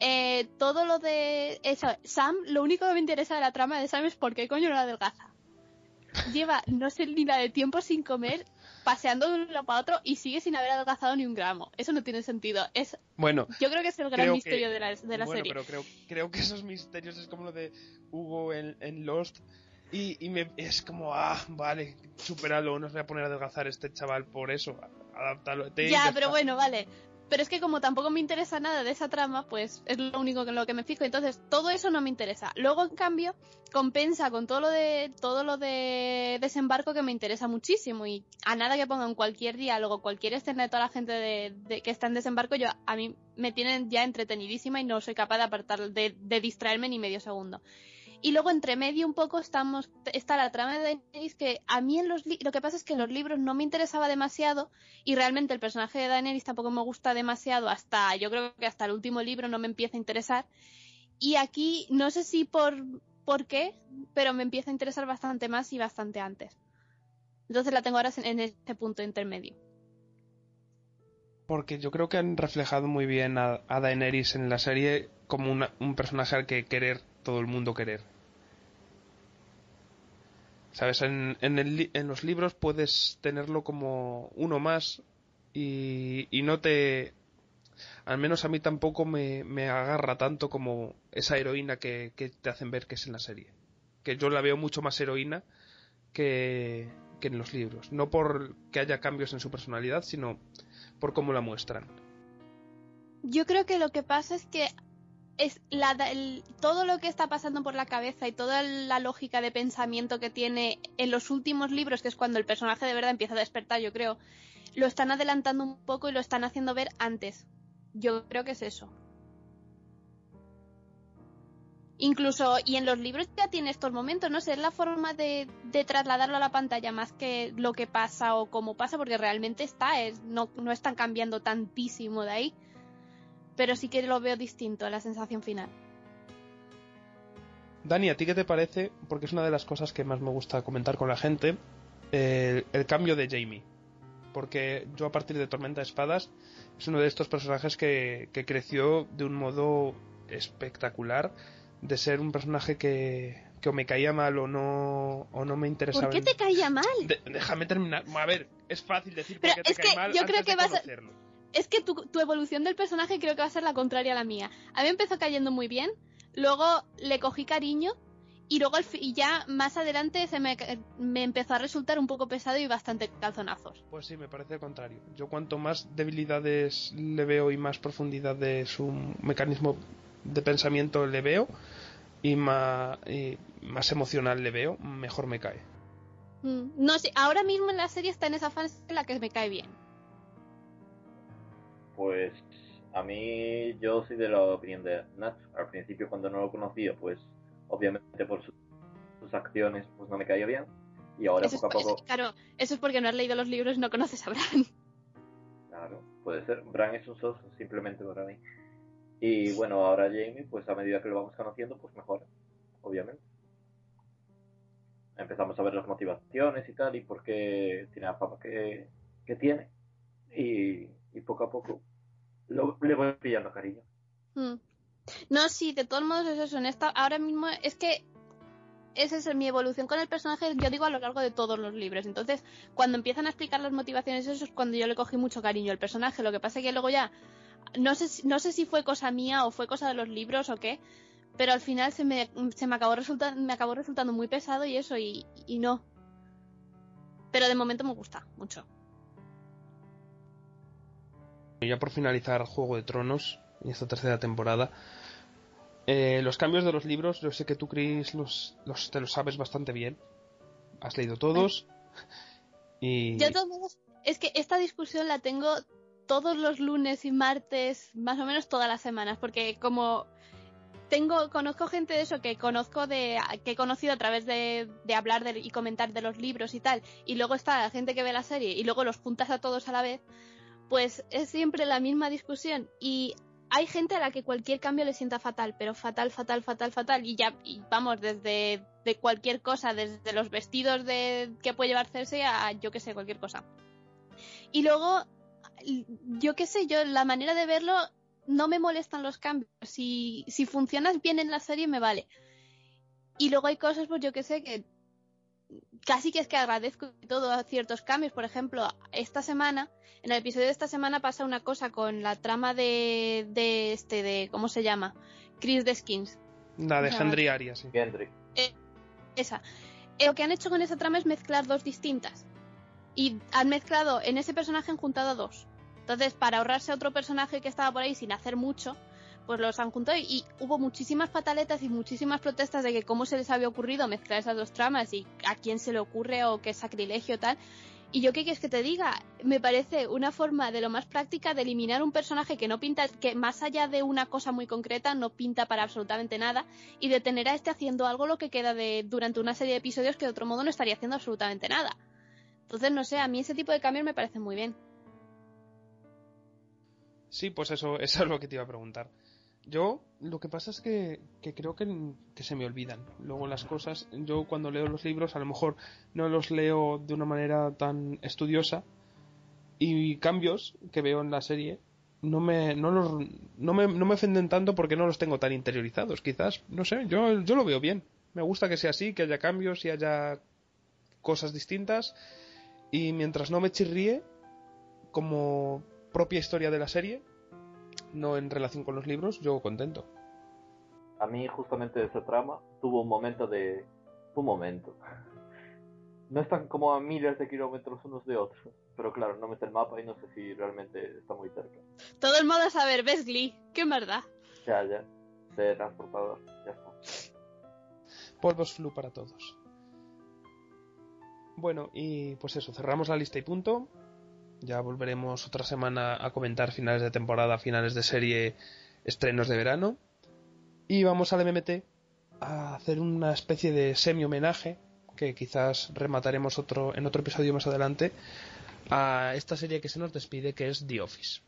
Eh, todo lo de... Eso, Sam, lo único que me interesa de la trama de Sam es por qué coño no adelgaza lleva no sé ni la de tiempo sin comer, paseando de un lado para otro y sigue sin haber adelgazado ni un gramo. Eso no tiene sentido. Es, Bueno, yo creo que es el gran que- misterio de la, de la bueno, serie. pero creo, creo que esos misterios es como lo de Hugo en, en Lost. Y, y me, es como, ah, vale, superalo, no os voy a poner a adelgazar a este chaval por eso, adaptarlo. Ya, pero bueno, vale. Pero es que como tampoco me interesa nada de esa trama, pues es lo único en lo que me fijo. Entonces, todo eso no me interesa. Luego, en cambio, compensa con todo lo de todo lo de desembarco que me interesa muchísimo. Y a nada que pongan cualquier diálogo, cualquier escena de toda la gente de, que está en desembarco, yo a mí me tienen ya entretenidísima y no soy capaz de apartar, de, de distraerme ni medio segundo. Y luego entre medio un poco estamos está la trama de Daenerys que a mí en los lo que pasa es que en los libros no me interesaba demasiado y realmente el personaje de Daenerys tampoco me gusta demasiado hasta yo creo que hasta el último libro no me empieza a interesar. Y aquí no sé si por por qué pero me empieza a interesar bastante más y bastante antes. Entonces la tengo ahora en este punto intermedio. Porque yo creo que han reflejado muy bien a, Daenerys en la serie como un personaje al que querer todo el mundo querer. ¿Sabes? En, en, el en los libros puedes tenerlo como uno más y, no te... Al menos a mí tampoco me, agarra tanto como esa heroína que, que te hacen ver que es en la serie. Que yo la veo mucho más heroína que, que en los libros. No por que haya cambios en su personalidad, sino por cómo la muestran. Yo creo que lo que pasa es que es la, el- todo lo que está pasando por la cabeza y toda la lógica de pensamiento que tiene en los últimos libros, que es cuando el personaje de verdad empieza a despertar, yo creo, lo están adelantando un poco y lo están haciendo ver antes. Yo creo que es eso. Incluso, y en los libros ya tiene estos momentos, no sé, es la forma de, de trasladarlo a la pantalla más que lo que pasa o cómo pasa, porque realmente está, es, no, no están cambiando tantísimo de ahí pero sí que lo veo distinto a la sensación final. Dani, ¿a ti qué te parece? Porque es una de las cosas que más me gusta comentar con la gente, el, el cambio de Jamie. Porque yo a partir de Tormenta de Espadas es uno de estos personajes que, que creció de un modo espectacular, de ser un personaje que, que o me caía mal o no, o no me interesaba. ¿Por qué te caía mal? De- déjame terminar. A ver, es fácil decir Pero por qué te es cae que mal yo antes creo que de vas a-. Es que tu, tu evolución del personaje creo que va a ser la contraria a la mía. A mí empezó cayendo muy bien, luego le cogí cariño y luego y ya más adelante se me, me empezó a resultar un poco pesado y bastante calzonazos. Pues sí, me parece el contrario. Yo cuanto más debilidades le veo y más profundidad de su mecanismo de pensamiento le veo y más, y más emocional le veo, mejor me cae. Mm, No sé, ahora mismo en la serie está en esa fase en la que me cae bien. Pues a mí yo soy de la opinión de Nat. Al principio cuando no lo conocía, pues obviamente por su- sus acciones pues no me caía bien. Y ahora Eso es, poco a eso- poco, claro, eso es porque no has leído los libros y no conoces a Bran. claro, puede ser. Bran es un soso simplemente para mí. Y bueno, ahora Jamie, pues a medida que lo vamos conociendo, pues mejora, obviamente. Empezamos a ver las motivaciones y tal, y por qué tiene la fama que, que tiene. Y, y poco a poco lo- le voy pillando cariño. Mm. No, sí, de todos modos es eso. En esta, ahora mismo es que esa es mi evolución con el personaje, yo digo a lo largo de todos los libros. Entonces, cuando empiezan a explicar las motivaciones, eso es cuando yo le cogí mucho cariño al personaje. Lo que pasa es que luego ya, no sé, si- no sé si fue cosa mía o fue cosa de los libros o qué, pero al final se me, se me acabó resultando, me acabó resultando muy pesado y eso, y, y no. Pero de momento me gusta mucho. Y ya por finalizar Juego de Tronos en esta tercera temporada, eh, los cambios de los libros, yo sé que tú, Chris, los, los, te los sabes bastante bien. Has leído todos. Y Yo todos es que esta discusión la tengo todos los lunes y martes, más o menos todas las semanas, porque como tengo, conozco gente de eso que conozco de, que he conocido a través de, de hablar de- y comentar de los libros y tal, y luego está la gente que ve la serie y luego los juntas a todos a la vez, pues es siempre la misma discusión y hay gente a la que cualquier cambio le sienta fatal, pero fatal, fatal, fatal, fatal, y ya, vamos, desde de cualquier cosa, desde los vestidos de que puede llevar Cersei a yo que sé, cualquier cosa. Y luego, yo qué sé, yo la manera de verlo no me molestan los cambios. Si, si funcionas bien en la serie me vale. Y luego hay cosas, pues yo que sé, que casi que es que agradezco todo ciertos cambios. Por ejemplo, esta semana, en el episodio de esta semana pasa una cosa con la trama de, de este, de, ¿cómo se llama? Chris de Skins. La de. Henry Arias, sí. Gendry. Esa. Eh, Lo que han hecho con esa trama es mezclar dos distintas. Y han mezclado, en ese personaje han juntado a dos. Entonces, para ahorrarse a otro personaje que estaba por ahí sin hacer mucho, pues los han juntado y, hubo muchísimas pataletas y muchísimas protestas de que cómo se les había ocurrido mezclar esas dos tramas y a quién se le ocurre o qué sacrilegio tal. Y yo qué quieres que te diga, me parece una forma de lo más práctica de eliminar un personaje que no pinta, que más allá de una cosa muy concreta no pinta para absolutamente nada y de tener a este haciendo algo lo que queda de durante una serie de episodios que de otro modo no estaría haciendo absolutamente nada. Entonces, no sé, a mí ese tipo de cambios me parecen muy bien. Sí, pues eso, eso es lo que te iba a preguntar. Yo, lo que pasa es que, que creo que, que se me olvidan luego las cosas. Yo cuando leo los libros a lo mejor no los leo de una manera tan estudiosa y cambios que veo en la serie no me, no los, no me, no me ofenden tanto porque no los tengo tan interiorizados. Quizás, no sé, yo, yo lo veo bien. Me gusta que sea así, que haya cambios y haya cosas distintas. Y mientras no me chirríe, como propia historia de la serie, no en relación con los libros, yo contento. A mí justamente esa trama tuvo un momento de... Un momento. No están como a miles de kilómetros unos de otros. Pero claro, no mete el mapa y no sé si realmente está muy cerca. Todo el modo a saber, ¿ves Glee? ¡Qué verdad! Ya, ya. De transportador. Ya está. Polvos flu para todos. Bueno, y pues eso, cerramos la lista y punto. Ya volveremos otra semana a comentar finales de temporada, finales de serie, estrenos de verano. Y vamos al MMT a hacer una especie de semi-homenaje, que quizás remataremos otro, en otro episodio más adelante, a esta serie que se nos despide, que es The Office.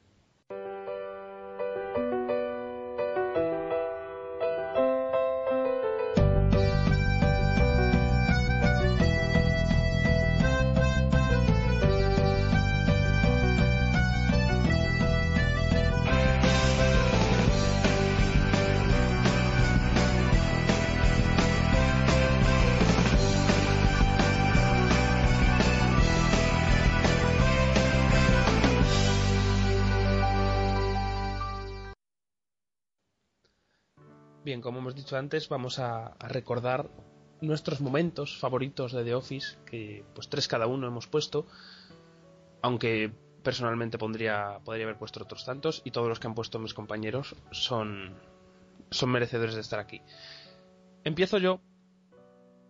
Como hemos dicho antes, vamos a, recordar nuestros momentos favoritos de The Office, que pues tres cada uno hemos puesto, aunque personalmente pondría, podría haber puesto otros tantos, y todos los que han puesto mis compañeros son, son merecedores de estar aquí. Empiezo yo.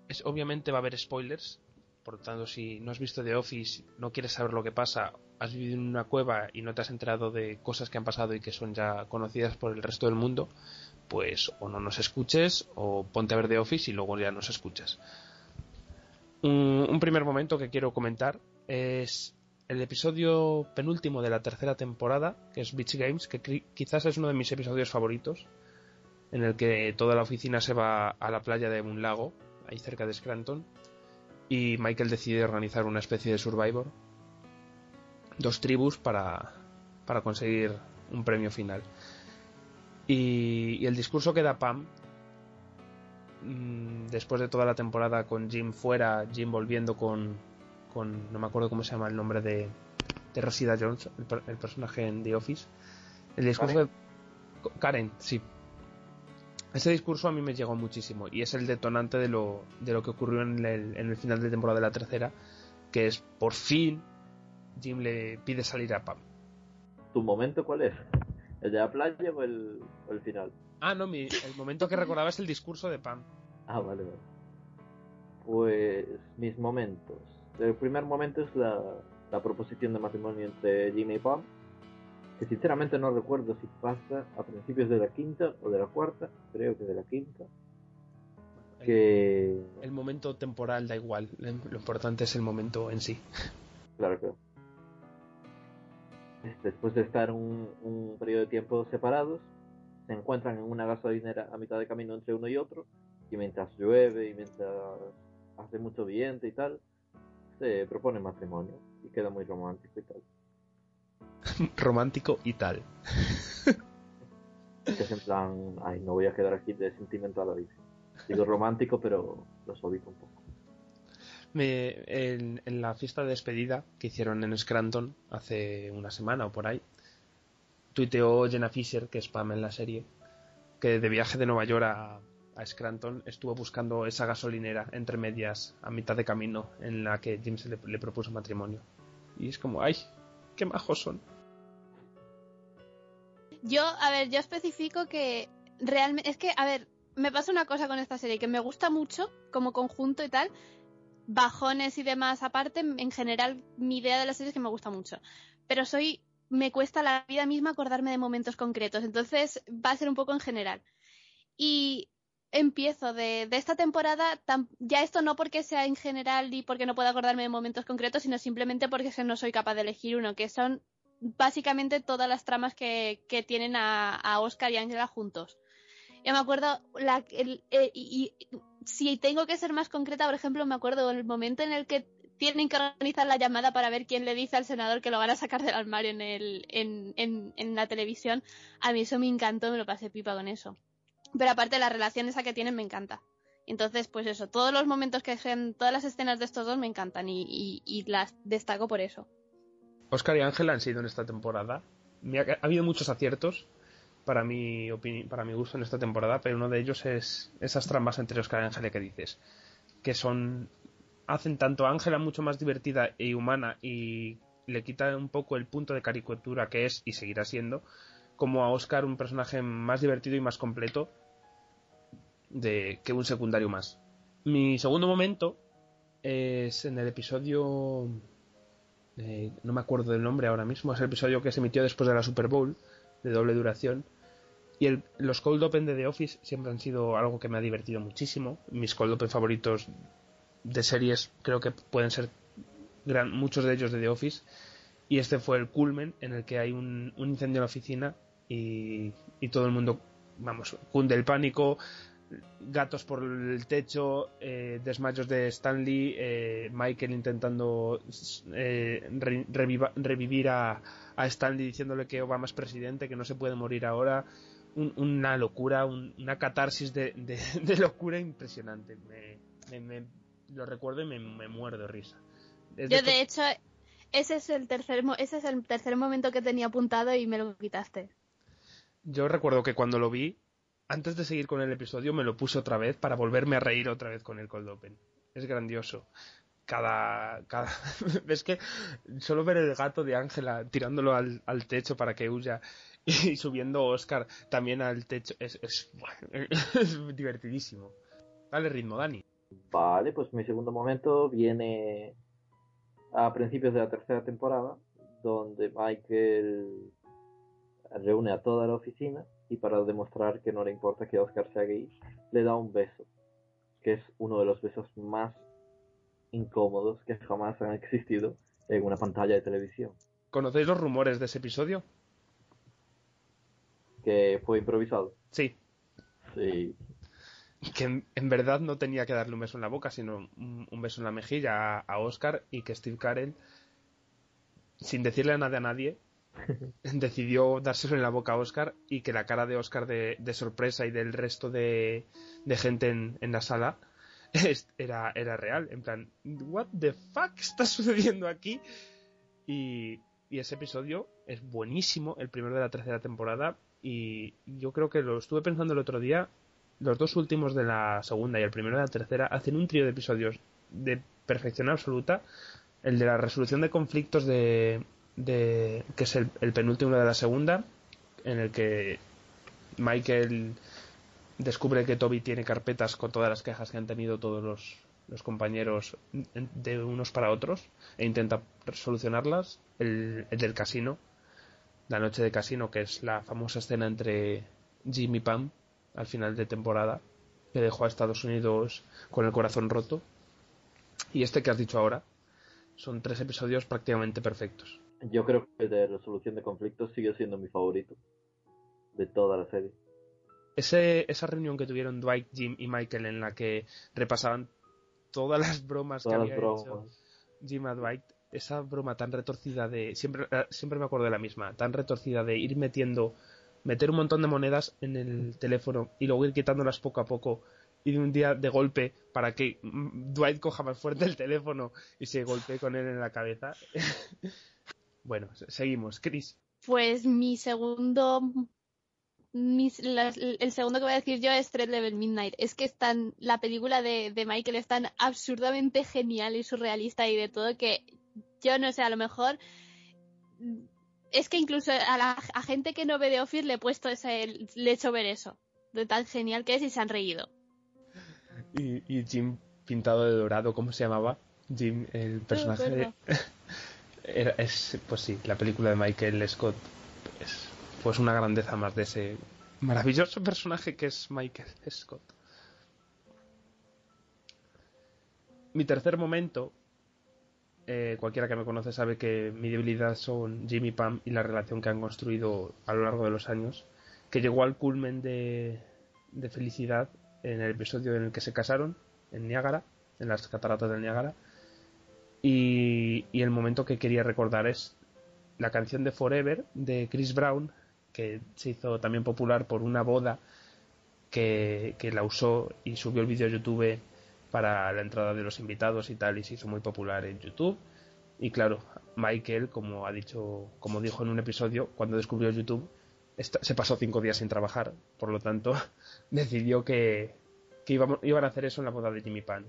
Es, obviamente va a haber spoilers, por lo tanto, si no has visto The Office, no quieres saber lo que pasa, has vivido en una cueva y no te has enterado de cosas que han pasado y que son ya conocidas por el resto del mundo, pues o no nos escuches o ponte a ver The Office y luego ya nos escuchas. Un, un primer momento que quiero comentar es el episodio penúltimo de la tercera temporada, que es Beach Games, que quizás es uno de mis episodios favoritos, en el que toda la oficina se va a la playa de un lago, ahí cerca de Scranton, y Michael decide organizar una especie de Survivor, dos tribus para, para conseguir un premio final. Y, y el discurso que da Pam, mm, después de toda la temporada con Jim fuera, Jim volviendo con, con no me acuerdo cómo se llama el nombre de, de Rosida Jones, el personaje en The Office. El discurso Karen. de Karen, sí. Ese discurso a mí me llegó muchísimo y es el detonante de lo, de lo que ocurrió en el, en el final de temporada de la tercera, que es por fin Jim le pide salir a Pam. ¿Tu momento cuál es? ¿El de la playa o el, o el final? Ah, no, mi- el momento que recordaba es el discurso de Pam. Ah, vale, vale. Pues mis momentos. El primer momento es la, la proposición de matrimonio entre Jimmy y Pam, que sinceramente no recuerdo si pasa a principios de la quinta o de la cuarta, creo que de la quinta, que... El momento temporal da igual, lo lo importante es el momento en sí. Claro, claro. Después de estar un, un periodo de tiempo separados, se encuentran en una gasolinera a mitad de camino entre uno y otro, y mientras llueve y mientras hace mucho viento y tal, se propone matrimonio y queda muy romántico y tal. Romántico y tal. Es en plan, ay, no voy a quedar aquí de sentimental a la vida. Digo romántico, pero lo suavizo un poco. Me, en, la fiesta de despedida que hicieron en Scranton hace una semana o por ahí, tuiteó Jenna Fisher, que es Pam en la serie, que de viaje de Nueva York a, a Scranton estuvo buscando esa gasolinera entre medias a mitad de camino en la que James le, le propuso matrimonio. Y es como, ay, qué majos son. Yo, a ver, yo especifico que realmente. Es que, a ver, me pasa una cosa con esta serie que me gusta mucho como conjunto y tal. Bajones y demás aparte, en general, mi idea de la serie es que me gusta mucho. Pero soy. Me cuesta la vida misma acordarme de momentos concretos. Entonces, va a ser un poco en general. Y empiezo de, de esta temporada, ya esto no porque sea en general y porque no pueda acordarme de momentos concretos, sino simplemente porque no soy capaz de elegir uno, que son básicamente todas las tramas que, que tienen a, a Oscar y Angela juntos. Yo me acuerdo, la, el- eh, y, y si tengo que ser más concreta, por ejemplo, me acuerdo el momento en el que tienen que organizar la llamada para ver quién le dice al senador que lo van a sacar del armario en, el, en, en, la televisión. A mí eso me encantó, me lo pasé pipa con eso. Pero aparte la relación esa que tienen me encanta. Entonces, pues eso, todos los momentos que sean, todas las escenas de estos dos me encantan y, y, y las destaco por eso. Oscar y Ángela han sido en esta temporada. Ha habido muchos aciertos para mi, para mi gusto en esta temporada, pero uno de ellos es esas tramas entre Oscar y Ángela que dices, que son hacen tanto a Ángela mucho más divertida y humana y le quita un poco el punto de caricatura que es y seguirá siendo, como a Oscar un personaje más divertido y más completo de que un secundario más. Mi segundo momento es en el episodio eh, no me acuerdo del nombre ahora mismo, es el episodio que se emitió después de la Super Bowl, de doble duración. Y el- los cold open de The Office siempre han sido algo que me ha divertido muchísimo. Mis cold open favoritos de series creo que pueden ser muchos de ellos de The Office. Y este fue el culmen en el que hay un, un incendio en la oficina y, y todo el mundo, vamos, cunde el pánico, gatos por el techo, eh, desmayos de Stanley, eh, Michael intentando eh, re- reviva- revivir a, a Stanley diciéndole que Obama es presidente, que no se puede morir ahora. Un- una locura, un- una catarsis de, de- de locura impresionante. Me, me- me- lo recuerdo y me, me muero de risa. Yo de de hecho, ese es el tercer, ese es el tercer momento que tenía apuntado y me lo quitaste. Yo recuerdo que cuando lo vi, antes de seguir con el episodio, me lo puse otra vez para volverme a reír otra vez con el Cold Open. Es grandioso. Cada. cada... es que solo ver el gato de Ángela tirándolo al, techo para que huya y subiendo Oscar también al techo es, es divertidísimo. Dale ritmo, Dani. Vale, pues mi segundo momento viene a principios de la tercera temporada, donde Michael reúne a toda la oficina y para demostrar que no le importa que Oscar sea gay, le da un beso, que es uno de los besos más incómodos que jamás han existido en una pantalla de televisión, ¿Conocéis los rumores de ese episodio? que fue improvisado. Sí. Sí, que en, en verdad no tenía que darle un beso en la boca, sino un, un beso en la mejilla a, a Oscar y que Steve Carell, sin decirle a nadie a nadie, decidió dárselo en la boca a Oscar y que la cara de Oscar de, sorpresa y del resto de, gente en, la sala era, era real. En plan, ¿what the fuck está sucediendo aquí? Y, y ese episodio es buenísimo, el primero de la tercera temporada. Y yo creo que lo estuve pensando el otro día. Los dos últimos de la segunda y el primero de la tercera hacen un trío de episodios de perfección absoluta. El de la resolución de conflictos de, de que es el, penúltimo de la segunda, en el que Michael descubre que Toby tiene carpetas con todas las quejas que han tenido todos los, los compañeros de unos para otros e intenta solucionarlas. El, el del casino, La noche de casino, que es la famosa escena entre Jim y Pam al final de temporada, que dejó a Estados Unidos con el corazón roto. Y este que has dicho ahora, son tres episodios prácticamente perfectos. Yo creo que de resolución de conflictos sigue siendo mi favorito de toda la serie. Ese, esa reunión que tuvieron Dwight, Jim y Michael en la que repasaban todas las bromas Todas que había bromas. hecho Jim a Dwight, esa broma tan retorcida de siempre eh, siempre me acuerdo de la misma, tan retorcida de ir metiendo meter un montón de monedas en el teléfono y luego ir quitándolas poco a poco y de un día de golpe para que mm, Dwight coja más fuerte el teléfono y se golpee con él en la cabeza. bueno, se- seguimos. Chris. Pues mi segundo. el segundo que voy a decir yo es Thread Level Midnight. Es que es tan, la película de, de Michael es tan absurdamente genial y surrealista y de todo que yo no sé, a lo mejor. Es que incluso a la a gente que no ve The Office le he puesto ese, le he hecho ver eso. De tan genial que es y se han reído. Y, y Jim pintado de dorado, ¿cómo se llamaba? Jim, el personaje de... acuerdo. Era, es, pues sí, la película de Michael Scott es pues una grandeza más de ese maravilloso personaje que es Michael Scott. Mi tercer momento, eh, cualquiera que me conoce sabe que mi debilidad son Jimmy Pam y la relación que han construido a lo largo de los años, que llegó al culmen de, de felicidad en el episodio en el que se casaron, en Niágara, en las cataratas del Niágara. Y, y el momento que quería recordar es la canción de Forever de Chris Brown, que se hizo también popular por una boda que, que la usó y subió el vídeo a YouTube para la entrada de los invitados y tal, y se hizo muy popular en YouTube. Y claro, Michael, como ha dicho, como dijo en un episodio, cuando descubrió YouTube, se pasó cinco días sin trabajar, por lo tanto, decidió que, que iban a hacer eso en la boda de Jimmy Pan.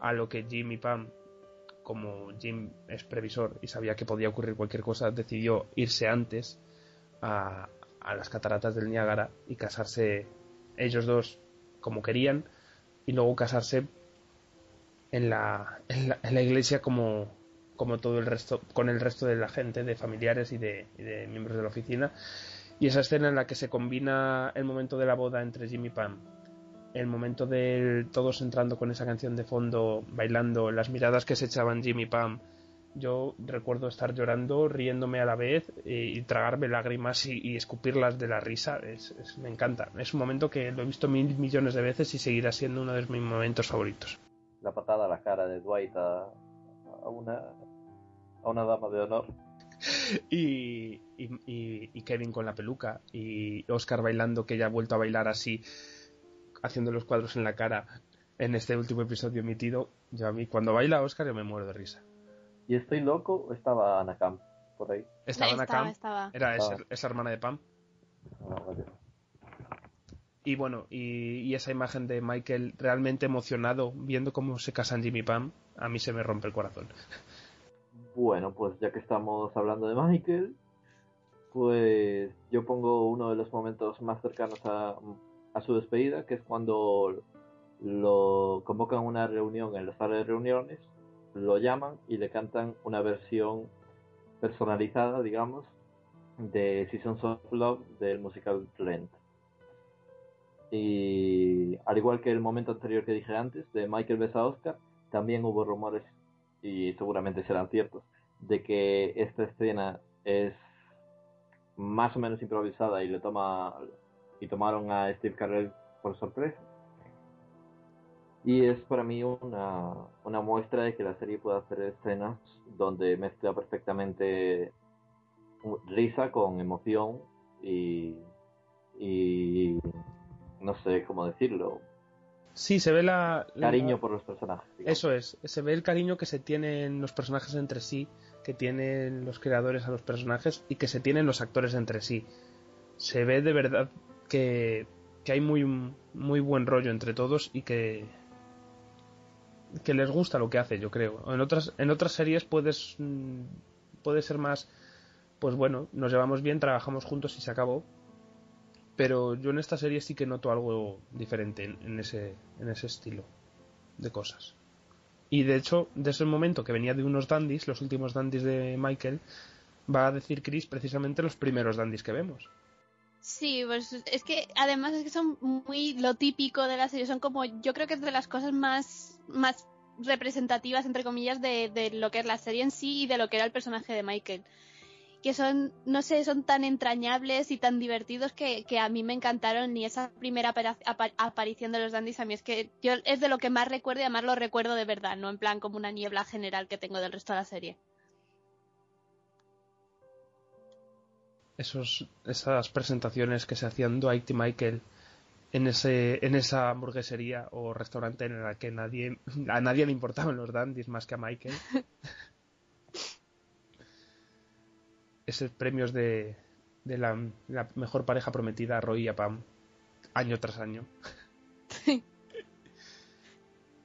A lo que Jimmy Pam como Jim es previsor y sabía que podía ocurrir cualquier cosa, decidió irse antes a, a las cataratas del Niágara y casarse ellos dos como querían y luego casarse en la, en la, en la iglesia como, como todo el resto, con el resto de la gente, de familiares y de, y de miembros de la oficina. Y esa escena en la que se combina el momento de la boda entre Jim y Pam el momento de todos entrando con esa canción de fondo, bailando, las miradas que se echaban Jimmy Pam. Yo recuerdo estar llorando, riéndome a la vez y, y tragarme lágrimas y, y escupirlas de la risa. Es, es- me encanta. Es un momento que lo he visto mil millones de veces y seguirá siendo uno de mis momentos favoritos. La patada a la cara de Dwight a, a una a una dama de honor. Y- y Kevin con la peluca y Oscar bailando, que ya ha vuelto a bailar así, haciendo los cuadros en la cara en este último episodio emitido. Yo a mí, cuando baila Oscar, yo me muero de risa. ¿Y estoy loco o estaba Ana Camp por ahí? Estaba Ana estaba, Camp, estaba. era esa, hermana de Pam. Ah, vale. Y bueno, y, y esa imagen de Michael realmente emocionado viendo cómo se casan Jimmy y Pam, a mí se me rompe el corazón. Bueno, pues ya que estamos hablando de Michael, pues yo pongo uno de los momentos más cercanos a, a su despedida, que es cuando lo convocan a una reunión en la sala de reuniones, lo llaman y le cantan una versión personalizada, digamos, de Seasons of Love del musical Rent. Y al igual que el momento anterior que dije antes, de Michael besa Oscar, también hubo rumores, y seguramente serán ciertos, de que esta escena es más o menos improvisada y le toma y tomaron a Steve Carell por sorpresa. Y es para mí una, una muestra de que la serie puede hacer escenas donde mezcla perfectamente risa con emoción y, y no sé cómo decirlo, Sí, se ve la... la- cariño por los personajes. digamos. Eso es, se ve el cariño que se tienen los personajes entre sí, que tienen los creadores a los personajes y que se tienen los actores entre sí. Se ve de verdad que, hay muy, muy buen rollo entre todos y que, que les gusta lo que hace, yo creo. En otras, en otras series puedes, mm, puede ser más, pues bueno, nos llevamos bien, trabajamos juntos y se acabó. Pero yo en esta serie sí que noto algo diferente en, en ese, en ese estilo de cosas. Y de hecho, desde el momento que venía de unos dandies, los últimos dandies de Michael, va a decir Chris precisamente los primeros dandis que vemos. Sí, pues es que además es que son muy lo típico de la serie, son como, yo creo que es de las cosas más, más representativas, entre comillas, de, de lo que es la serie en sí y de lo que era el personaje de Michael. Que son, no sé, son tan entrañables y tan divertidos que, que a mí me encantaron y esa primera aparición de los dandis a mí es que yo es de lo que más recuerdo y además lo recuerdo de verdad, no en plan como una niebla general que tengo del resto de la serie. Esos, esas presentaciones que se hacían Dwight y Michael en, ese, en esa hamburguesería o restaurante en el que nadie, a nadie le importaban los dandis más que a Michael. Esos premios de, de la, la mejor pareja prometida a Roy y a Pam, año tras año.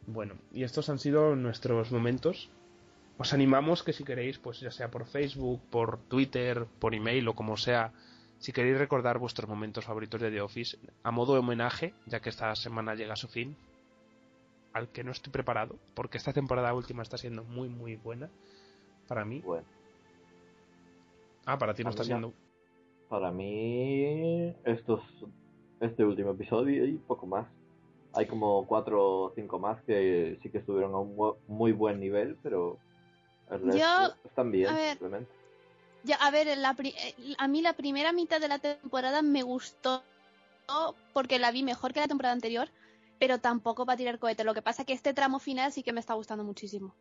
Bueno, y estos han sido nuestros momentos. Os animamos que si queréis, pues ya sea por Facebook, por Twitter, por email o como sea, si queréis recordar vuestros momentos favoritos de The Office, a modo de homenaje, ya que esta semana llega a su fin, al que no estoy preparado, porque esta temporada última está siendo muy, muy buena para mí. Bueno, Ah, para ti no está siendo. para mí, estos, este último episodio y poco más. Hay como cuatro o cinco más que sí que estuvieron a un muy buen nivel, pero Yo- están bien, a ver, simplemente. Ya, a ver, la pri- eh, a mí la primera mitad de la temporada me gustó porque la vi mejor que la temporada anterior, pero tampoco para tirar cohete. Lo que pasa que este tramo final sí que me está gustando muchísimo.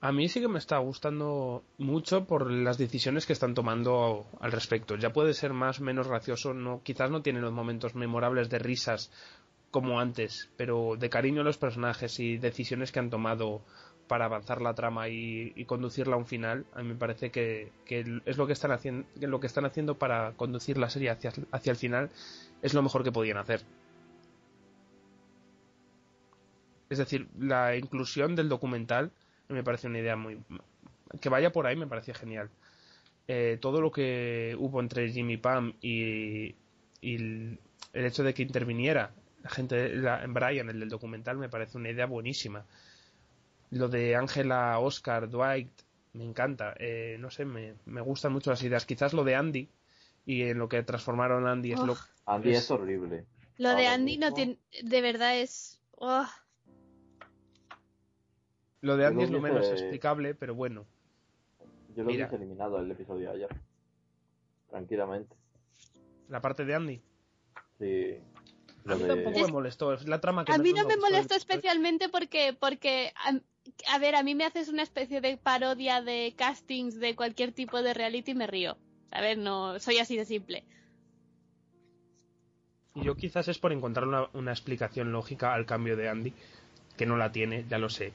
A mí sí que me está gustando mucho por las decisiones que están tomando al respecto. Ya puede ser más o menos gracioso, no, quizás no tiene los momentos memorables de risas como antes, pero de cariño a los personajes y decisiones que han tomado para avanzar la trama y, conducirla a un final, a mí me parece que, es lo que están haciendo, lo que están haciendo para conducir la serie hacia, el final es lo mejor que podían hacer. Es decir, la inclusión del documental me parece una idea muy que vaya por ahí me parece genial Eh, todo lo que hubo entre Jimmy Pam y, y el, el hecho de que interviniera la gente la, Brian el del documental me parece una idea buenísima lo de Angela Oscar Dwight me encanta Eh, no sé me, me gustan mucho las ideas quizás lo de Andy y en lo que transformaron a Andy es lo. Andy es- es, horrible. Lo de Ahora Andy no tiene, de verdad es... oh, lo de Andy lo es lo menos explicable pero bueno Yo lo hubiese eliminado el episodio de ayer. Tranquilamente. la parte de Andy Sí. a mí de- tampoco me molestó es la trama que A mí no me episodio. especialmente porque, porque a, ver, a mí me haces una especie de parodia de castings de cualquier tipo de reality y me río. A ver, no, soy así de simple. Yo quizás es por encontrar una, explicación lógica al cambio de Andy, que no la tiene, ya lo sé.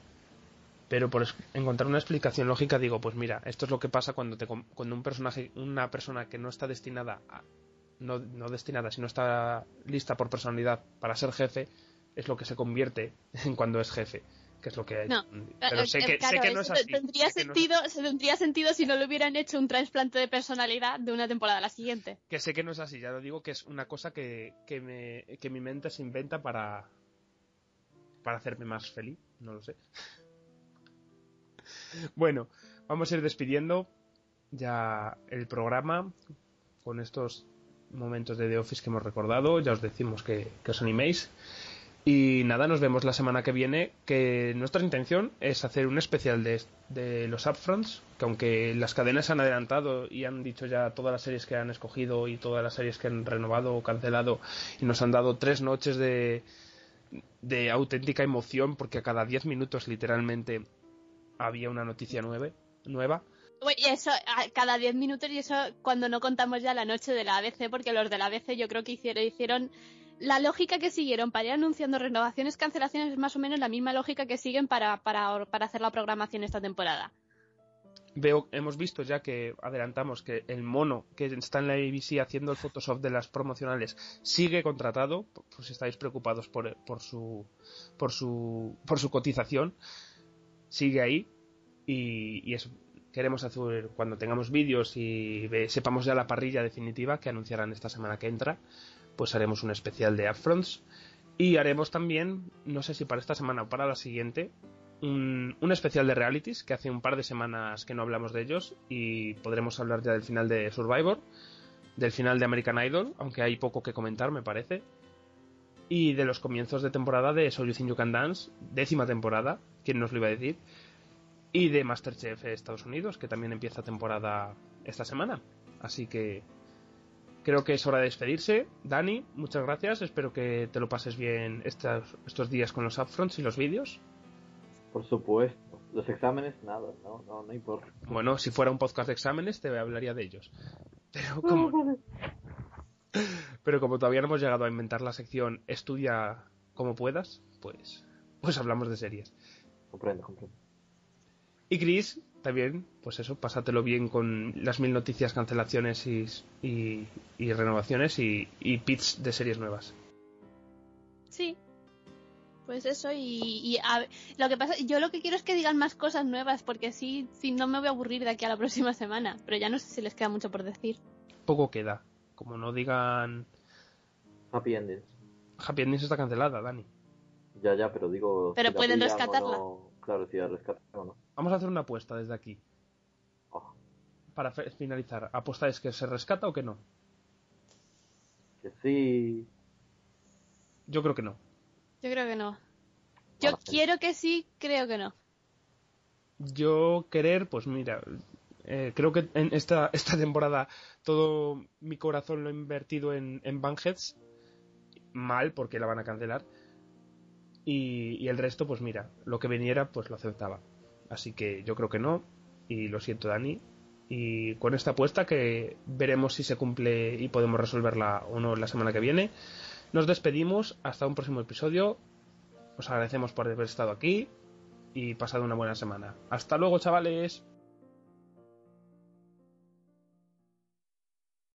Pero por encontrar una explicación lógica digo, pues mira, esto es lo que pasa cuando, te, cuando un personaje, una persona que no está destinada no, no destinada, sino está lista por personalidad para ser jefe, es lo que se convierte en cuando es jefe, que es lo que ha hecho No. Pero sé que, sé claro, que no es así. Tendría no es- sentido, se tendría sentido si no le hubieran hecho un trasplante de personalidad de una temporada a la siguiente. que sé que no es así, ya lo digo que es una cosa que, que, me, que mi mente se inventa para, para hacerme más feliz, no lo sé. bueno, vamos a ir despidiendo ya el programa con estos momentos de The Office que hemos recordado, ya os decimos que, que os animéis. Y nada, nos vemos la semana que viene, que nuestra intención es hacer un especial de, de los upfronts, que aunque las cadenas han adelantado y han dicho ya todas las series que han escogido y todas las series que han renovado o cancelado y nos han dado tres noches de, de auténtica emoción, porque a cada diez minutos literalmente había una noticia nueve, nueva. Y eso, cada 10 minutos y eso cuando no contamos ya la noche de la ABC, porque los de la ABC yo creo que hicieron la lógica que siguieron para ir anunciando renovaciones, cancelaciones, es más o menos la misma lógica que siguen para, para, para hacer la programación esta temporada. Veo, hemos visto ya que adelantamos que el mono que está en la ABC haciendo el Photoshop de las promocionales sigue contratado, por si estáis preocupados por, por su por su por su cotización, sigue ahí y, y queremos hacer cuando tengamos vídeos y ve- sepamos ya la parrilla definitiva que anunciarán esta semana que entra, pues haremos un especial de upfronts y haremos también, no sé si para esta semana o para la siguiente, un, un especial de realities que hace un par de semanas que no hablamos de ellos y podremos hablar ya del final de Survivor, del final de American Idol, aunque hay poco que comentar me parece, y de los comienzos de temporada de So You Think You Can Dance, décima temporada, quién nos lo iba a decir, y de Masterchef Estados Unidos, que también empieza temporada esta semana. Así que creo que es hora de despedirse. Dani, muchas gracias. Espero que te lo pases bien estos, estos días con los upfronts y los vídeos. Por supuesto. Los exámenes, nada, no, no, no importa. Bueno, si fuera un podcast de exámenes, te hablaría de ellos. Pero como, pero como todavía no hemos llegado a inventar la sección estudia como puedas, pues, pues hablamos de series. Comprendo, comprendo. Y Chris, también, pues eso, pásatelo bien con las mil noticias, cancelaciones y, y, y renovaciones y, y pits de series nuevas. Sí. Pues eso, y, y a ver, lo que pasa, yo lo que quiero es que digan más cosas nuevas, porque así, si no me voy a aburrir de aquí a la próxima semana. Pero ya no sé si les queda mucho por decir. Poco queda. Como no digan. Happy endings. Happy Endings está cancelada, Dani. Ya, ya, pero digo. Pero si pueden rescatarla. no- Claro, si la rescatan o no. Vamos a hacer una apuesta desde aquí. Oh, Para finalizar, ¿apostáis que se rescata o que no? que sí. Yo creo que no. Yo creo que no. Yo quiero que sí, creo que no. Yo querer, pues mira, eh, creo que en esta, esta temporada todo mi corazón lo he invertido en, en. Mal, porque la van a cancelar. Y, y el resto, pues mira, lo que viniera, pues lo aceptaba. Así que yo creo que no. Y lo siento, Dani. Y con esta apuesta, que veremos si se cumple y podemos resolverla o no la semana que viene, nos despedimos. Hasta un próximo episodio. Os agradecemos por haber estado aquí y pasado una buena semana. Hasta luego, chavales.